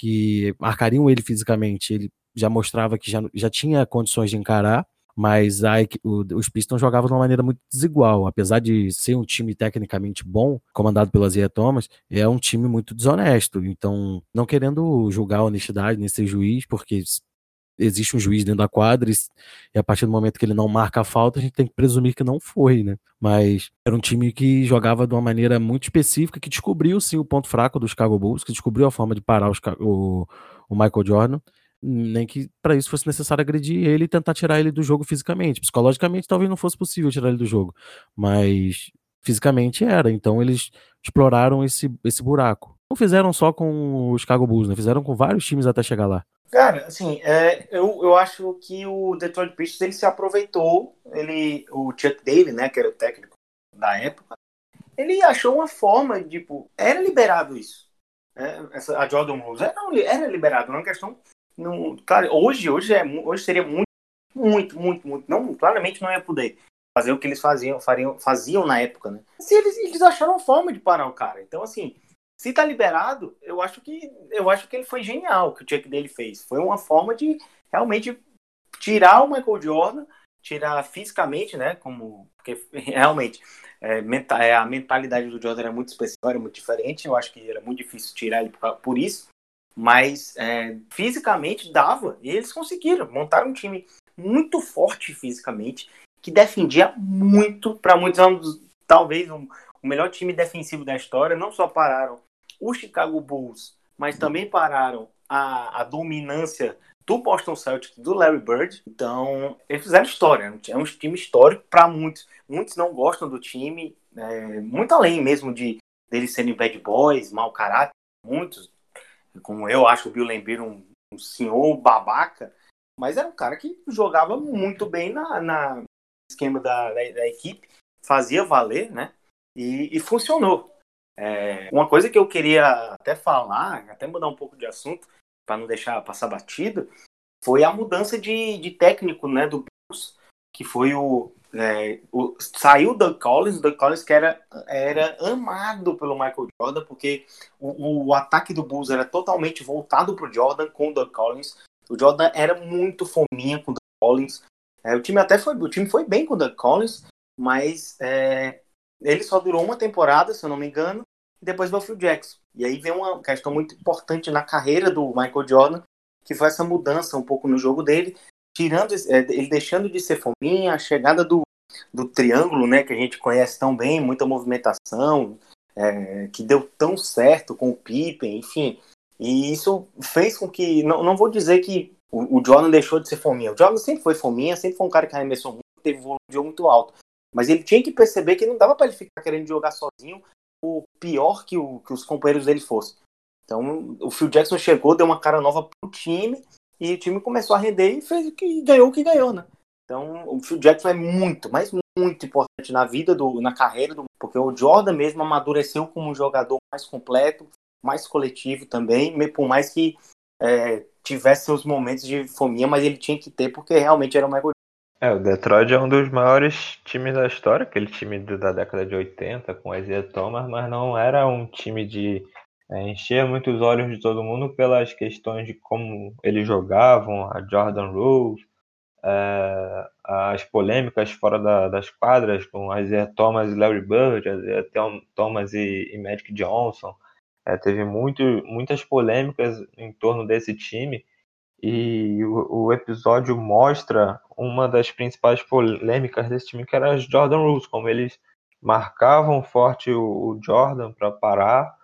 que marcariam ele fisicamente, ele já mostrava que já, já tinha condições de encarar, mas a, o, os Pistons jogavam de uma maneira muito desigual. Apesar de ser um time tecnicamente bom, comandado pelo Zia Thomas, é um time muito desonesto. Então, não querendo julgar a honestidade nesse juiz, porque existe um juiz dentro da quadra e, a partir do momento que ele não marca a falta, a gente tem que presumir que não foi, né? Mas era um time que jogava de uma maneira muito específica, que descobriu sim o ponto fraco dos Chicago Bulls, que descobriu a forma de parar os, o, o Michael Jordan, nem que para isso fosse necessário agredir ele e tentar tirar ele do jogo fisicamente. Psicologicamente talvez não fosse possível tirar ele do jogo, mas fisicamente era. Então eles exploraram esse, esse buraco. Não fizeram só com os Chicago Bulls, né? Fizeram com vários times até chegar lá. Cara, assim, é, eu, eu acho que o Detroit Pistons ele se aproveitou, ele, o Chuck Daly, né, que era o técnico da época, ele achou uma forma, tipo, era liberado isso. Né? Essa, a Jordan Rose era, era liberado, não é questão. Não, claro, hoje, hoje, é, hoje seria muito, muito, muito, muito. Não, claramente não ia poder fazer o que eles faziam, fariam, faziam na época, né? Se eles, eles acharam uma forma de parar o cara. Então, assim, se tá liberado, eu acho que eu acho que ele foi genial o que o check dele fez. Foi uma forma de realmente tirar o Michael Jordan, tirar fisicamente, né? Como porque realmente é, é, a mentalidade do Jordan era muito especial, era muito diferente. Eu acho que era muito difícil tirar ele por, por isso. Mas é, fisicamente dava, e eles conseguiram. Montaram um time muito forte fisicamente, que defendia muito, para muitos anos, talvez um, o melhor time defensivo da história. Não só pararam o Chicago Bulls, mas também pararam a, a dominância do Boston Celtics, do Larry Bird. Então, eles fizeram história. É um time histórico para muitos. Muitos não gostam do time, é, muito além mesmo de deles serem bad boys, mau caráter. Muitos, como eu acho o Bill Lambert um, um senhor babaca, mas era um cara que jogava muito bem na, na esquema da, da, da, equipe, fazia valer, né? E, e funcionou. É, uma coisa que eu queria até falar, até mudar um pouco de assunto, para não deixar passar batido, foi a mudança de, de técnico né, do Bulls, que foi o, é, o, saiu Doug Collins, o Doug Collins que era, era amado pelo Michael Jordan, porque o, o ataque do Bulls era totalmente voltado para o Jordan com o Doug Collins. O Jordan era muito fominha com o Doug Collins. É, o time até foi, o time foi bem com o Doug Collins, mas é, ele só durou uma temporada, se eu não me engano, e depois Phil Jackson. E aí vem uma questão muito importante na carreira do Michael Jordan, que foi essa mudança um pouco no jogo dele, tirando é, ele deixando de ser fominha, a chegada do, do triângulo, né, que a gente conhece tão bem, muita movimentação, é, que deu tão certo com o Pippen, enfim. E isso fez com que, não, não vou dizer que o, o Jordan deixou de ser fominha. O Jordan sempre foi fominha, sempre foi um cara que arremessou muito, teve um volume de jogo muito alto. Mas ele tinha que perceber que não dava para ele ficar querendo jogar sozinho, o pior que, o, que os companheiros dele fossem. Então, o Phil Jackson chegou, deu uma cara nova pro time, e o time começou a render e fez que ganhou o que ganhou, né? Então, o Phil Jackson é muito, mas muito importante na vida, do, na carreira, do, porque o Jordan mesmo amadureceu como um jogador mais completo, mais coletivo também, por mais que é, tivesse seus momentos de fominha, mas ele tinha que ter, porque realmente era o Michael é, o Detroit é um dos maiores times da história, aquele time da década de 80 com Isaiah Thomas, mas não era um time de é, encher muitos olhos de todo mundo pelas questões de como eles jogavam, a Jordan Rules, é, as polêmicas fora da, das quadras com Isaiah Thomas e Larry Bird, Isaiah Thomas e, e Magic Johnson. É, teve muito, muitas polêmicas em torno desse time e o, o, episódio mostra uma das principais polêmicas desse time, que era as Jordan Rules, como eles marcavam forte o, o Jordan para parar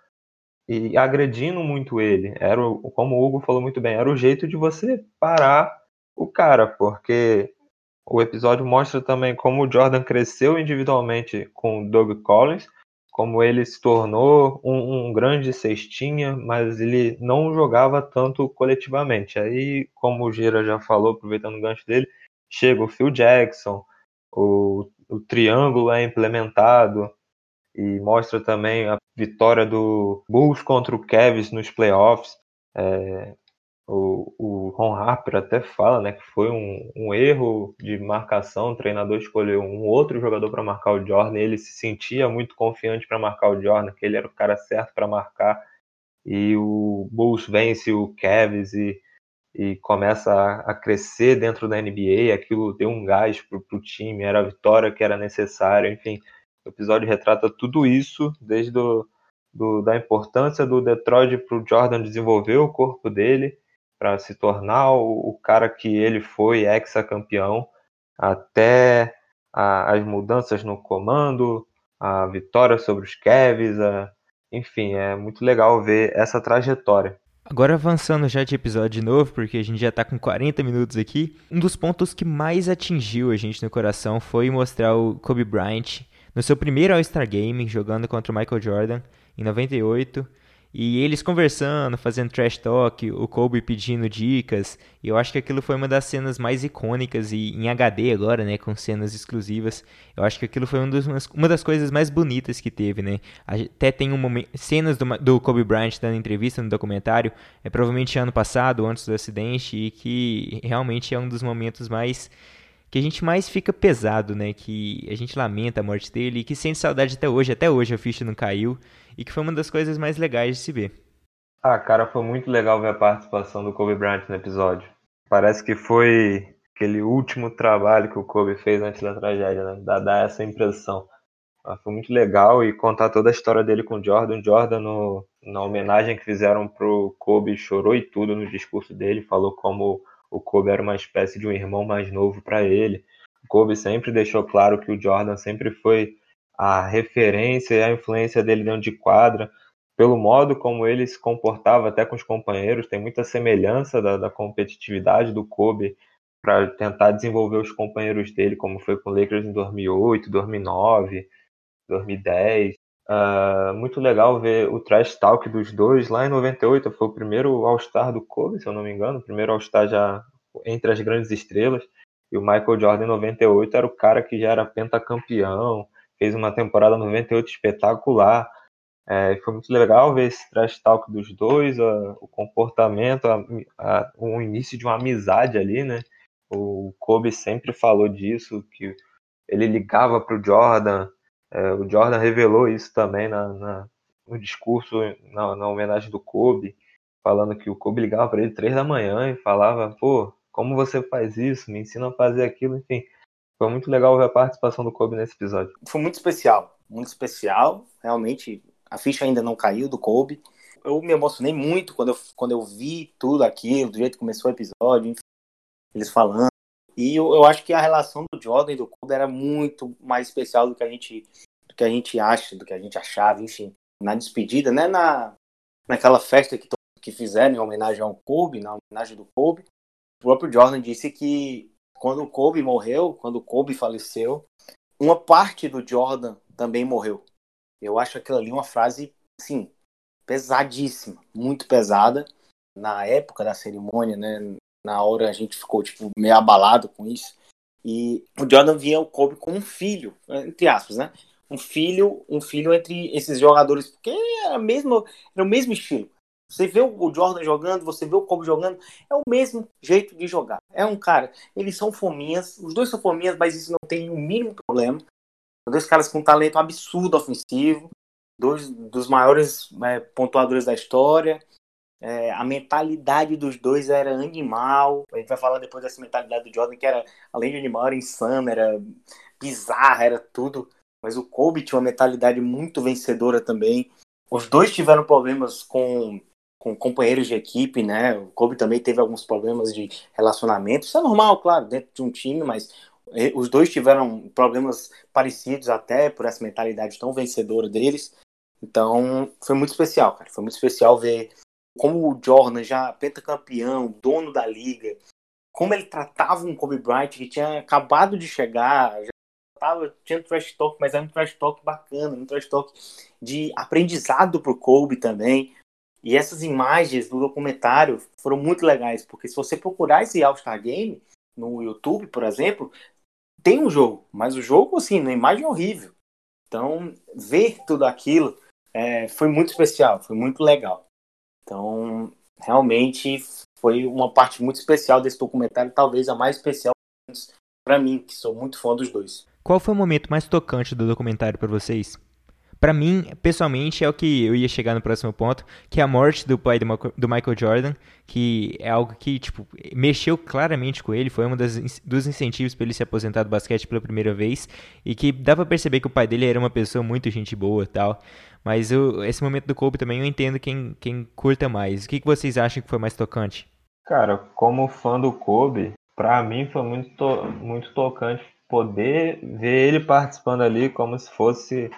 e agredindo muito ele. Era, o, como o Hugo falou muito bem, era o jeito de você parar o cara, porque o episódio mostra também como o Jordan cresceu individualmente com o Doug Collins como ele se tornou um, um, grande cestinha, mas ele não jogava tanto coletivamente. Aí, como o Gira já falou, aproveitando o gancho dele, chega o Phil Jackson, o, o triângulo é implementado e mostra também a vitória do Bulls contra o Cavs nos playoffs. É, o, o Ron Harper até fala né, que foi um, um erro de marcação. O treinador escolheu um outro jogador para marcar o Jordan. Ele se sentia muito confiante para marcar o Jordan, que ele era o cara certo para marcar. E o Bulls vence o Cavs e, e começa a, a crescer dentro da NBA. Aquilo deu um gás para o time, era a vitória que era necessária. Enfim, o episódio retrata tudo isso, desde do, do da importância do Detroit para o Jordan desenvolver o corpo dele para se tornar o, o, cara que ele foi, ex-campeão, até a, as mudanças no comando, a vitória sobre os Cavs, a, enfim, é muito legal ver essa trajetória. Agora avançando já de episódio de novo, porque a gente já está com 40 minutos aqui, um dos pontos que mais atingiu a gente no coração foi mostrar o Kobe Bryant no seu primeiro All-Star Game, jogando contra o Michael Jordan em 98, e eles conversando, fazendo trash talk, o Kobe pedindo dicas. E eu acho que aquilo foi uma das cenas mais icônicas e em HD agora, né, com cenas exclusivas. Eu acho que aquilo foi um uma das coisas mais bonitas que teve, né? Até tem um momento, cenas do, do Kobe Bryant dando entrevista no documentário, é provavelmente ano passado, antes do acidente, e que realmente é um dos momentos mais que a gente mais fica pesado, né? Que a gente lamenta a morte dele e que sente saudade até hoje. Até hoje a ficha não caiu e que foi uma das coisas mais legais de se ver. Ah, cara, foi muito legal ver a participação do Kobe Bryant no episódio. Parece que foi aquele último trabalho que o Kobe fez antes da tragédia, né? Dá, dá essa impressão. Ah, foi muito legal e contar toda a história dele com o Jordan. Jordan, no, na homenagem que fizeram pro Kobe, chorou e tudo no discurso dele, falou como o Kobe era uma espécie de um irmão mais novo para ele. O Kobe sempre deixou claro que o Jordan sempre foi a referência e a influência dele dentro de quadra. pelo modo como ele se comportava até com os companheiros, tem muita semelhança da, da competitividade do Kobe para tentar desenvolver os companheiros dele, como foi com o Lakers em 2008, 2009, 2010. Uh, muito legal ver o trash talk dos dois lá em 98. Foi o primeiro All-Star do Kobe, se eu não me engano, o primeiro All-Star já entre as grandes estrelas. E o Michael Jordan em 98 era o cara que já era pentacampeão, fez uma temporada 98 espetacular. É, foi muito legal ver esse trash talk dos dois, a, o comportamento, a, a, o início de uma amizade ali, né? O Kobe sempre falou disso, que ele ligava para o Jordan. É, o Jordan revelou isso também na, na no discurso, na, na, homenagem do Kobe, falando que o Kobe ligava para ele três da manhã e falava, pô, como você faz isso? Me ensina a fazer aquilo, enfim. Foi muito legal ver a participação do Kobe nesse episódio. Foi muito especial, muito especial. Realmente, a ficha ainda não caiu do Kobe. Eu me emocionei muito quando eu, quando eu vi tudo aquilo, do jeito que começou o episódio, enfim, eles falando. E eu, eu acho que a relação do Jordan e do Kobe era muito mais especial do que a gente, do que a gente acha, do que a gente achava, enfim. Na despedida, né? Na, naquela festa que, que fizeram em homenagem ao Kobe, na homenagem do Kobe, o próprio Jordan disse que quando o Kobe morreu, quando o Kobe faleceu, uma parte do Jordan também morreu. Eu acho aquilo ali uma frase, assim, pesadíssima, muito pesada. Na época da cerimônia, né? Na hora a gente ficou, tipo, meio abalado com isso. E o Jordan via o Kobe como um filho, entre aspas, né? Um filho, um filho entre esses jogadores, porque era, mesmo, era o mesmo estilo. Você vê o Jordan jogando, você vê o Kobe jogando, é o mesmo jeito de jogar. É um cara, eles são fominhas, os dois são fominhas, mas isso não tem o mínimo problema. São dois caras com um talento absurdo ofensivo, dois dos maiores é, pontuadores da história. É, a mentalidade dos dois era animal. A gente vai falar depois dessa mentalidade do Jordan, que era, além de animal, era insana, era bizarra, era tudo. Mas o Kobe tinha uma mentalidade muito vencedora também. Os dois tiveram problemas com com companheiros de equipe, né? O Kobe também teve alguns problemas de relacionamento. Isso é normal, claro, dentro de um time, mas os dois tiveram problemas parecidos até por essa mentalidade tão vencedora deles. Então, foi muito especial, cara. Foi muito especial ver como o Jordan, já pentacampeão, dono da liga, como ele tratava um Kobe Bryant que tinha acabado de chegar, já tava, tinha um trash talk, mas era um trash talk bacana, um trash talk de aprendizado pro Kobe também. E essas imagens do documentário foram muito legais, porque se você procurar esse All-Star Game no YouTube, por exemplo, tem um jogo, mas o jogo, assim, na imagem é horrível. Então, ver tudo aquilo é, foi muito especial, foi muito legal. Então, realmente foi uma parte muito especial desse documentário, talvez a mais especial para mim, que sou muito fã dos dois. Qual foi o momento mais tocante do documentário para vocês? Para mim, pessoalmente, é o que eu ia chegar no próximo ponto, que é a morte do pai do Michael Jordan, que é algo que, tipo, mexeu claramente com ele, foi um das, dos incentivos para ele se aposentar do basquete pela primeira vez, e que dá pra perceber que o pai dele era uma pessoa muito gente boa e tal. Mas eu, esse momento do Kobe também eu entendo quem, quem curta mais. O que, que vocês acham que foi mais tocante? Cara, como fã do Kobe, pra mim foi muito, to muito tocante poder ver ele participando ali como se fosse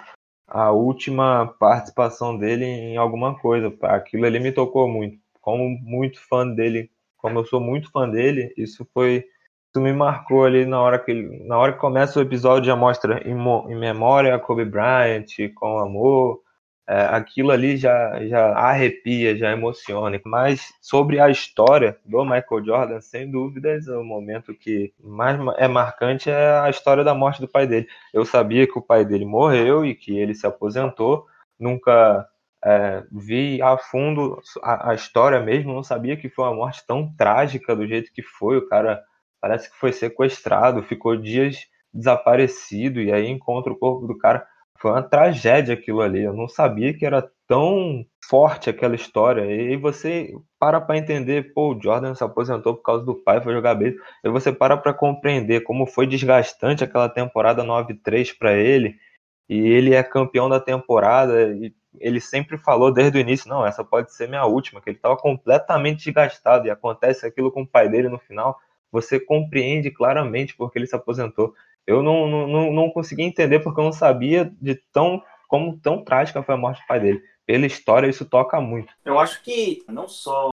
a última participação dele em alguma coisa. Aquilo ali me tocou muito. Como muito fã dele, como eu sou muito fã dele, isso foi isso me marcou ali na hora que ele, na hora que começa o episódio já mostra em, em memória Kobe Bryant com amor é, aquilo ali já, já arrepia, já emociona. Mas sobre a história do Michael Jordan, sem dúvidas, o momento que mais é marcante é a história da morte do pai dele. Eu sabia que o pai dele morreu e que ele se aposentou, nunca é, vi a fundo a, a, história mesmo, não sabia que foi uma morte tão trágica do jeito que foi. O cara parece que foi sequestrado, ficou dias desaparecido e aí encontra o corpo do cara foi uma tragédia aquilo ali. Eu não sabia que era tão forte aquela história. E você para para entender, pô, o Jordan se aposentou por causa do pai, foi jogar beisebol. E você para para compreender como foi desgastante aquela temporada 9-3 para ele. E ele é campeão da temporada e ele sempre falou desde o início, não, essa pode ser minha última, que ele estava completamente desgastado e acontece aquilo com o pai dele no final. Você compreende claramente porque ele se aposentou eu não, não, não consegui entender porque eu não sabia de tão como tão trágica foi a morte do pai dele. pela história isso toca muito. Eu acho que não só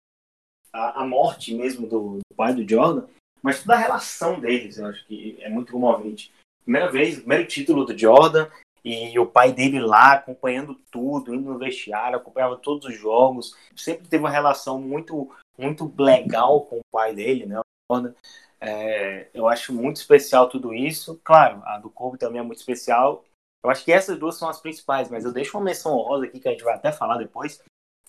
a, a morte mesmo do, do, pai do Jordan, mas toda a relação deles, eu acho que é muito comovente. Primeira vez, primeiro título do Jordan, e o pai dele lá acompanhando tudo, indo no vestiário, acompanhava todos os jogos, sempre teve uma relação muito muito legal com o pai dele, né? É, eu acho muito especial tudo isso. Claro, a do Kobe também é muito especial. Eu acho que essas duas são as principais, mas eu deixo uma menção honrosa aqui que a gente vai até falar depois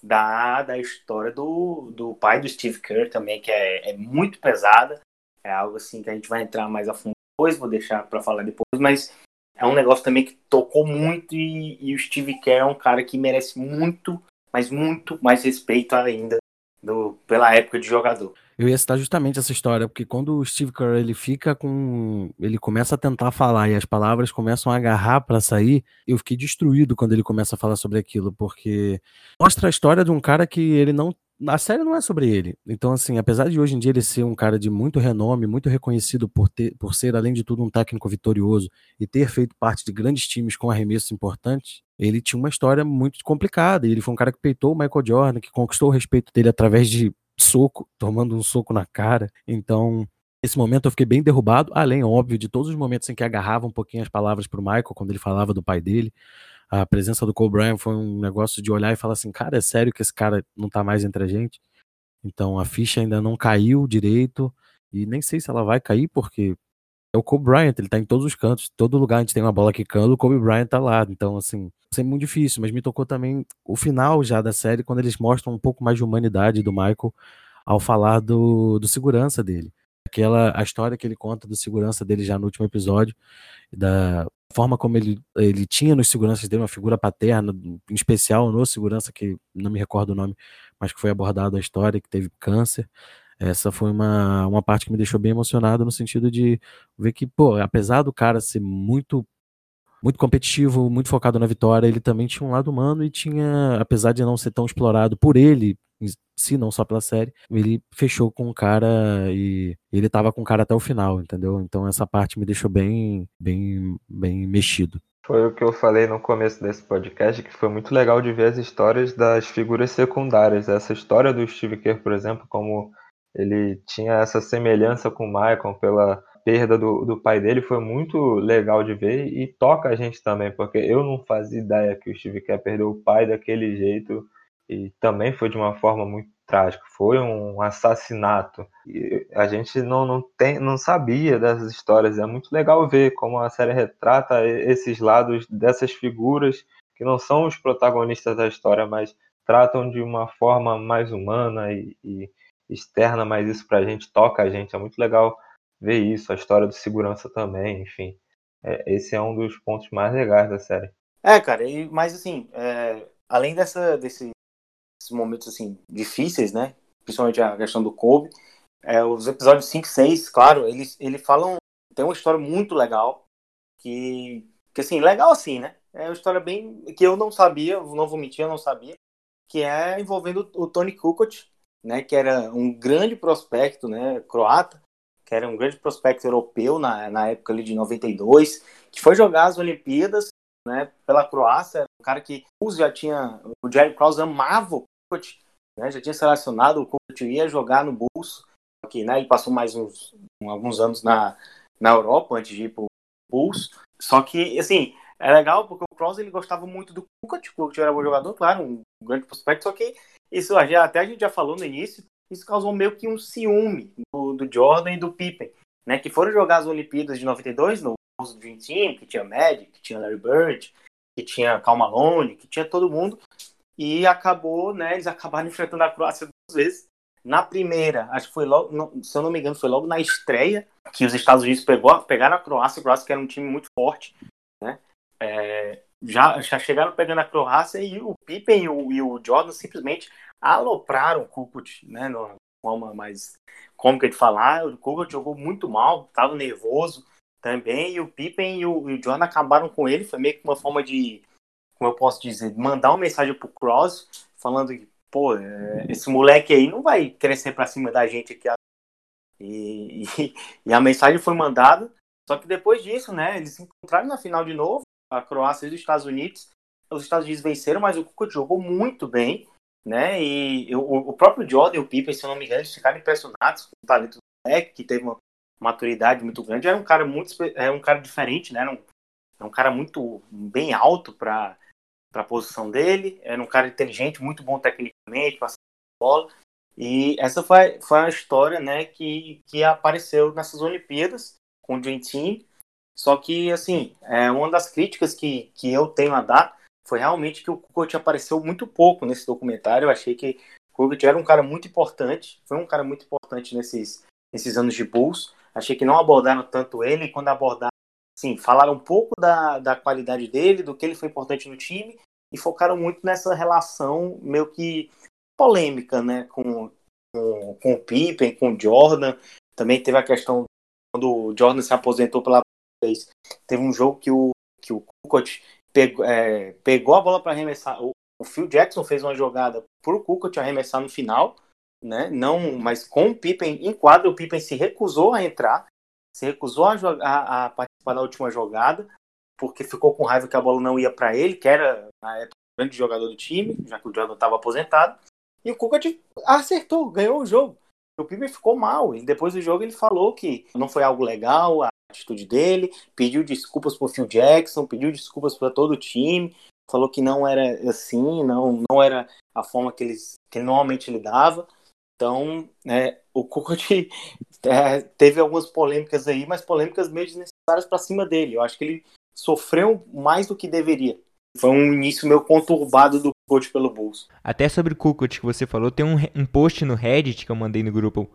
da, da história do, do pai do Steve Kerr também, que é, é muito pesada. É algo assim que a gente vai entrar mais a fundo depois, vou deixar para falar depois, mas é um negócio também que tocou muito e, e, o Steve Kerr é um cara que merece muito, mas muito mais respeito ainda do, pela época de jogador. Eu ia citar justamente essa história, porque quando o Steve Kerr ele fica com. Ele começa a tentar falar e as palavras começam a agarrar para sair, eu fiquei destruído quando ele começa a falar sobre aquilo, porque mostra a história de um cara que ele não. A série não é sobre ele. Então, assim, apesar de hoje em dia ele ser um cara de muito renome, muito reconhecido por, ter, por ser, além de tudo, um técnico vitorioso e ter feito parte de grandes times com arremessos importantes, ele tinha uma história muito complicada. E ele foi um cara que peitou o Michael Jordan, que conquistou o respeito dele através de soco, tomando um soco na cara. Então, nesse momento eu fiquei bem derrubado, além, óbvio, de todos os momentos em que agarrava um pouquinho as palavras para o Michael, quando ele falava do pai dele. A presença do Cole Bryant foi um negócio de olhar e falar assim, cara, é sério que esse cara não tá mais entre a gente? Então a ficha ainda não caiu direito e nem sei se ela vai cair porque é o Kobe Bryant, ele tá em todos os cantos, todo lugar a gente tem uma bola quicando, o Kobe Bryant tá lá. Então, assim, sempre muito difícil, mas me tocou também o final já da série, quando eles mostram um pouco mais de humanidade do Michael ao falar do, do segurança dele. Aquela, a história que ele conta do segurança dele já no último episódio, da forma como ele, ele tinha nos seguranças dele uma figura paterna, em especial no segurança, que não me recordo o nome, mas que foi abordado a história, que teve câncer. Essa foi uma, uma parte que me deixou bem emocionado no sentido de ver que, pô, apesar do cara ser muito muito competitivo, muito focado na vitória, ele também tinha um lado humano e tinha, apesar de não ser tão explorado por ele, se não só pela série, ele fechou com o cara e ele tava com o cara até o final, entendeu? Então essa parte me deixou bem, bem, bem mexido. Foi o que eu falei no começo desse podcast, que foi muito legal de ver as histórias das figuras secundárias. Essa história do Steve Kerr, por exemplo, como ele tinha essa semelhança com o Michael pela perda do, do pai dele, foi muito legal de ver e toca a gente também, porque eu não fazia ideia que o Steve Kerr perdeu o pai daquele jeito e também foi de uma forma muito trágica. Foi um assassinato. E a gente não, não, tem, não sabia dessas histórias. É muito legal ver como a série retrata esses lados dessas figuras que não são os protagonistas da história, mas tratam de uma forma mais humana e, e externa, mas isso pra gente toca a gente. É muito legal ver isso, a história do segurança também, enfim. É, esse é um dos pontos mais legais da série. É, cara, e, mas assim, é, além dessa, desse, desses momentos assim, difíceis, né? Principalmente a questão do Kobe, é, os episódios 5 e 6, claro, eles, eles falam. Tem uma história muito legal. Que, que assim, legal assim, né? É uma história bem. que eu não sabia, não vou mentir, eu não sabia. Que é envolvendo o Tony Kukoc, né, que era um grande prospecto, né, croata, que era um grande prospecto europeu na, na época ali de 92, que foi jogar as Olimpíadas, né, pela Croácia, um cara que o já tinha, o Jerry Krause amava o Kukoc, né, já tinha selecionado, o Kukoc ia jogar no Bulls, que, né, ele passou mais uns, alguns anos na, na Europa antes de ir pro Bulls, só que, assim, é legal porque o Krause ele gostava muito do Kukoc, o Kukoc era um bom jogador, claro, um grande prospecto, só que isso até a gente já falou no início, isso causou meio que um ciúme do, do Jordan e do Pippen, né? Que foram jogar as Olimpíadas de 92 no Dream Team, que tinha Magic, que tinha Larry Bird, que tinha Cal Malone, que tinha todo mundo. E acabou, né? Eles acabaram enfrentando a Croácia duas vezes. Na primeira, acho que foi logo, se eu não me engano, foi logo na estreia que os Estados Unidos pegou, pegaram a Croácia, a Croácia que era um time muito forte, né? É, já, já chegaram pegando a Croácia e o Pippen e o, e o Jordan simplesmente alopraram o Kukoc, né, numa forma mais cômica de falar. O Kukoc jogou muito mal, estava nervoso também, e o Pippen e o, e o Jordan acabaram com ele. Foi meio que uma forma de, como eu posso dizer, mandar uma mensagem pro Cross, falando que, pô, é, esse moleque aí não vai crescer para cima da gente aqui. E, e, e a mensagem foi mandada, só que depois disso, né, eles se encontraram na final de novo, a Croácia e os Estados Unidos, os Estados Unidos venceram, mas o Kukoc jogou muito bem, né? E o, próprio Jordan e o Pippen, se eu não me engano, ficaram impressionados com o talento do moleque, que teve uma maturidade muito grande. Era um cara muito, era um cara diferente, né? Era um, era um cara muito bem alto para para a posição dele. Era um cara inteligente, muito bom tecnicamente, passando bola. E essa foi, foi a história né, que, que apareceu nessas Olimpíadas com o Dream Team. Só que, assim, é, uma das críticas que, que eu tenho a dar foi realmente que o Kukoc apareceu muito pouco nesse documentário. Eu achei que o Kukoc era um cara muito importante, foi um cara muito importante nesses, nesses anos de Bulls. Achei que não abordaram tanto ele, quando abordaram, sim, falaram um pouco da, da qualidade dele, do que ele foi importante no time, e focaram muito nessa relação meio que polêmica, né, com, com, com o Pippen, com o Jordan. Também teve a questão quando o Jordan se aposentou pela vez. Teve um jogo que o, que o Kukoc pegou, é, pegou a bola para arremessar. O, o Phil Jackson fez uma jogada para o Kukoc arremessar no final, né? Não, mas com o Pippen em quadro, o Pippen se recusou a entrar, se recusou a, a, a participar da última jogada, porque ficou com raiva que a bola não ia para ele, que era na época o grande jogador do time, já que o Jordan estava aposentado. E o Kukoc acertou, ganhou o jogo. O Pippen ficou mal. E depois do jogo ele falou que não foi algo legal a atitude dele, pediu desculpas pro Phil Jackson, pediu desculpas para todo o time, falou que não era assim, não, não era a forma que, eles, que normalmente lidava. Então, é, o Kukoc é, teve algumas polêmicas aí, mas polêmicas meio desnecessárias para cima dele. Eu acho que ele sofreu mais do que deveria. Foi um início meio conturbado do Kukoc pelo bolso. Até sobre o Kukoc que você falou, tem um, um post no Reddit que eu mandei no grupo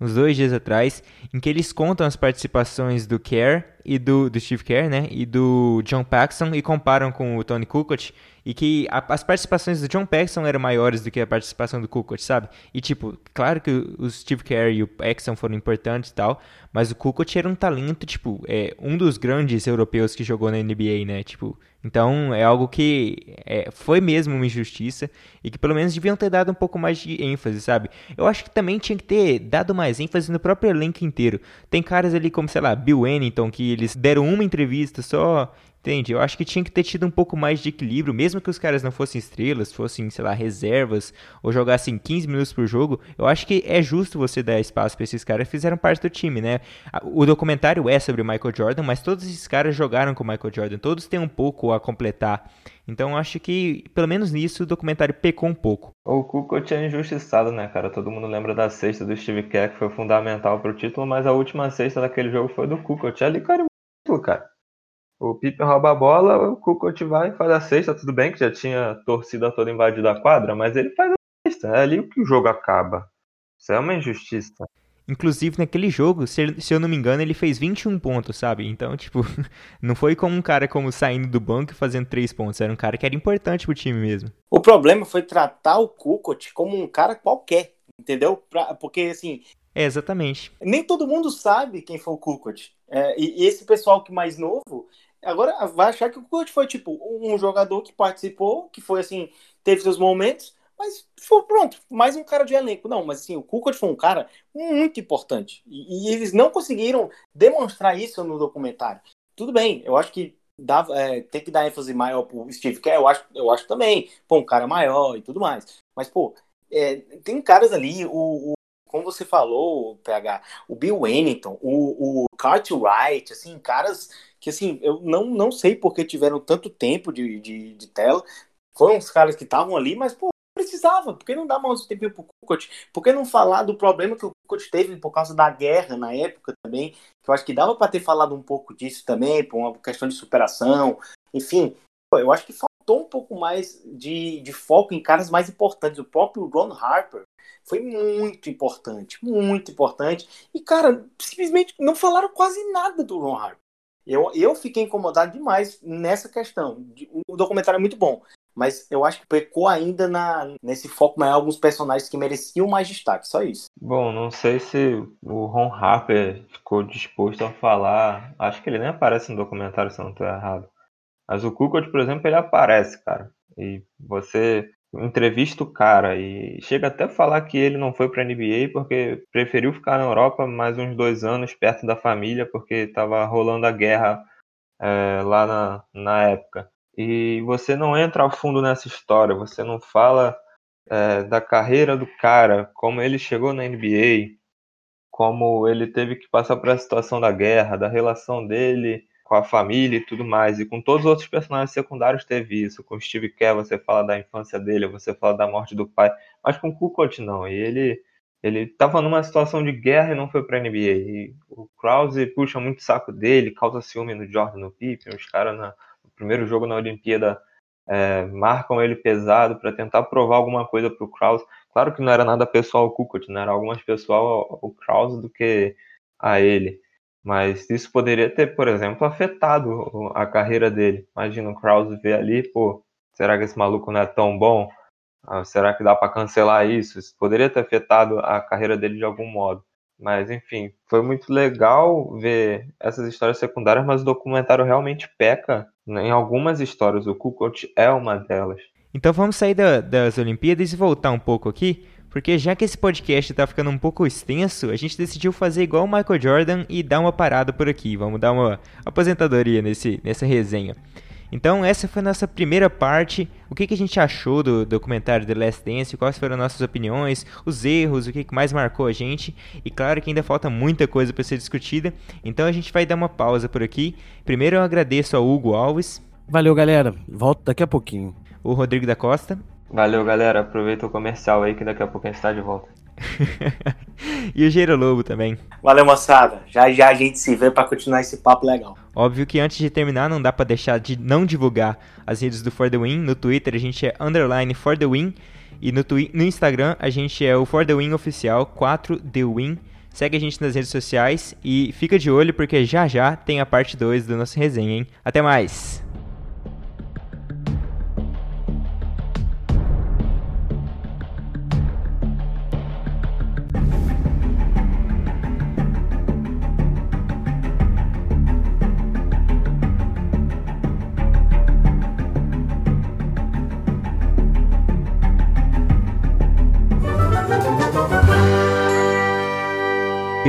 uns dois dias atrás, em que eles contam as participações do Kerr e do, do Steve Kerr, né, e do John Paxson e comparam com o Tony Kukoc e que a, as participações do John Paxson eram maiores do que a participação do Kukoc, sabe? E tipo, claro que o Steve Kerr e o Paxson foram importantes e tal, mas o Kukoc era um talento, tipo, é um dos grandes europeus que jogou na NBA, né? Tipo, então é algo que é, foi mesmo uma injustiça e que pelo menos deviam ter dado um pouco mais de ênfase, sabe? Eu acho que também tinha que ter dado mais ênfase no próprio elenco inteiro. Tem caras ali como, sei lá, Bill Wennington, que eles deram uma entrevista só Entende? Eu acho que tinha que ter tido um pouco mais de equilíbrio, mesmo que os caras não fossem estrelas, fossem, sei lá, reservas, ou jogassem 15 minutos por jogo. Eu acho que é justo você dar espaço para esses caras que fizeram parte do time, né? O documentário é sobre o Michael Jordan, mas todos esses caras jogaram com o Michael Jordan, todos têm um pouco a completar. Então eu acho que, pelo menos nisso, o documentário pecou um pouco. O Kukoc é injustiçado, né, cara? Todo mundo lembra da sexta do Steve Kerr, que foi fundamental pro título, mas a última sexta daquele jogo foi do Kukoc. Ali, cara, cara. O Pippen rouba a bola, o Kukoc vai e faz a sexta, tudo bem que já tinha torcida toda invadida a quadra, mas ele faz a sexta, é ali que o jogo acaba. Isso é uma injustiça. Inclusive, naquele jogo, se, se eu não me engano, ele fez 21 pontos, sabe? Então, tipo, não foi como um cara como saindo do banco e fazendo 3 pontos. Era um cara que era importante pro time mesmo. O problema foi tratar o Kukoc como um cara qualquer, entendeu? Pra, porque, assim... É, exatamente. Nem todo mundo sabe quem foi o Kukoc. É, e, e esse pessoal que mais novo Agora vai achar que o Kurt foi tipo um jogador que participou, que foi assim, teve seus momentos, mas foi pronto, mais um cara de elenco. Não, mas assim, o Kukoc foi um cara muito importante. E, e, eles não conseguiram demonstrar isso no documentário. Tudo bem, eu acho que dá, é, tem que dar ênfase maior pro Steve Kerr, eu acho, eu acho também. Pô, um cara maior e tudo mais. Mas, pô, é, tem caras ali, o, o, como você falou, PH, o Bill Wennington, o, o Cartwright, assim, caras que assim, eu não, não sei porque tiveram tanto tempo de, de, de tela. Foram os caras que estavam ali, mas, pô, precisava. Por que não dar mais tempo pro Kukoc? Por que não falar do problema que o Kukoc teve por causa da guerra na época também? Que eu acho que dava para ter falado um pouco disso também, por uma questão de superação. Enfim, eu acho que faltou um pouco mais de, de foco em caras mais importantes. O próprio Ron Harper foi muito importante, muito importante. E, cara, simplesmente não falaram quase nada do Ron Harper. Eu, eu fiquei incomodado demais nessa questão. O documentário é muito bom, mas eu acho que pecou ainda na, nesse foco maior alguns personagens que mereciam mais destaque, só isso. Bom, não sei se o Ron Harper ficou disposto a falar. Acho que ele nem aparece no documentário, se eu não estou errado. Mas o Kukoc, por exemplo, ele aparece, cara. E você entrevista o cara e chega até a falar que ele não foi para NBA porque preferiu ficar na Europa mais uns dois anos perto da família porque estava rolando a guerra é, lá na, na época. e você não entra a fundo nessa história, você não fala é, da carreira do cara, como ele chegou na NBA, como ele teve que passar por a situação da guerra, da relação dele com a família e tudo mais. E com todos os outros personagens secundários teve isso. Com Steve Kerr você fala da infância dele, você fala da morte do pai, mas com Kukoc não. E ele ele estava numa situação de guerra e não foi para a NBA. E o Krause puxa muito saco dele, causa ciúme no Jordan, no Pippen. Os caras no primeiro jogo na Olimpíada é, marcam ele pesado para tentar provar alguma coisa para o Krause. Claro que não era nada pessoal o Kukoc, não era algo mais pessoal o Krause do que a ele. Mas isso poderia ter, por exemplo, afetado a carreira dele. Imagina o Krause ver ali, pô, será que esse maluco não é tão bom? Ah, será que dá para cancelar isso? Isso poderia ter afetado a carreira dele de algum modo. Mas, enfim, foi muito legal ver essas histórias secundárias, mas o documentário realmente peca em algumas histórias. O Kukoc é uma delas. Então vamos sair da, das Olimpíadas e voltar um pouco aqui porque já que esse podcast tá ficando um pouco extenso, a gente decidiu fazer igual o Michael Jordan e dar uma parada por aqui. Vamos dar uma aposentadoria nesse, nessa resenha. Então essa foi a nossa primeira parte. O que, que a gente achou do documentário The Last Dance, quais foram as nossas opiniões, os erros, o que, que mais marcou a gente. E claro que ainda falta muita coisa para ser discutida, então a gente vai dar uma pausa por aqui. Primeiro eu agradeço ao Hugo Alves. Valeu galera, volto daqui a pouquinho. O Rodrigo da Costa. Valeu, galera. Aproveita o comercial aí que daqui a pouco a gente tá de volta. e o Geiro Lobo também. Valeu, moçada. Já já a gente se vê para continuar esse papo legal. Óbvio que antes de terminar, não dá para deixar de não divulgar as redes do For The Win. No Twitter a gente é underline For The Win. E no, no Instagram a gente é o For The Win Oficial 4 The Win. Segue a gente nas redes sociais e fica de olho porque já já tem a parte 2 do nosso resenha, hein? Até mais!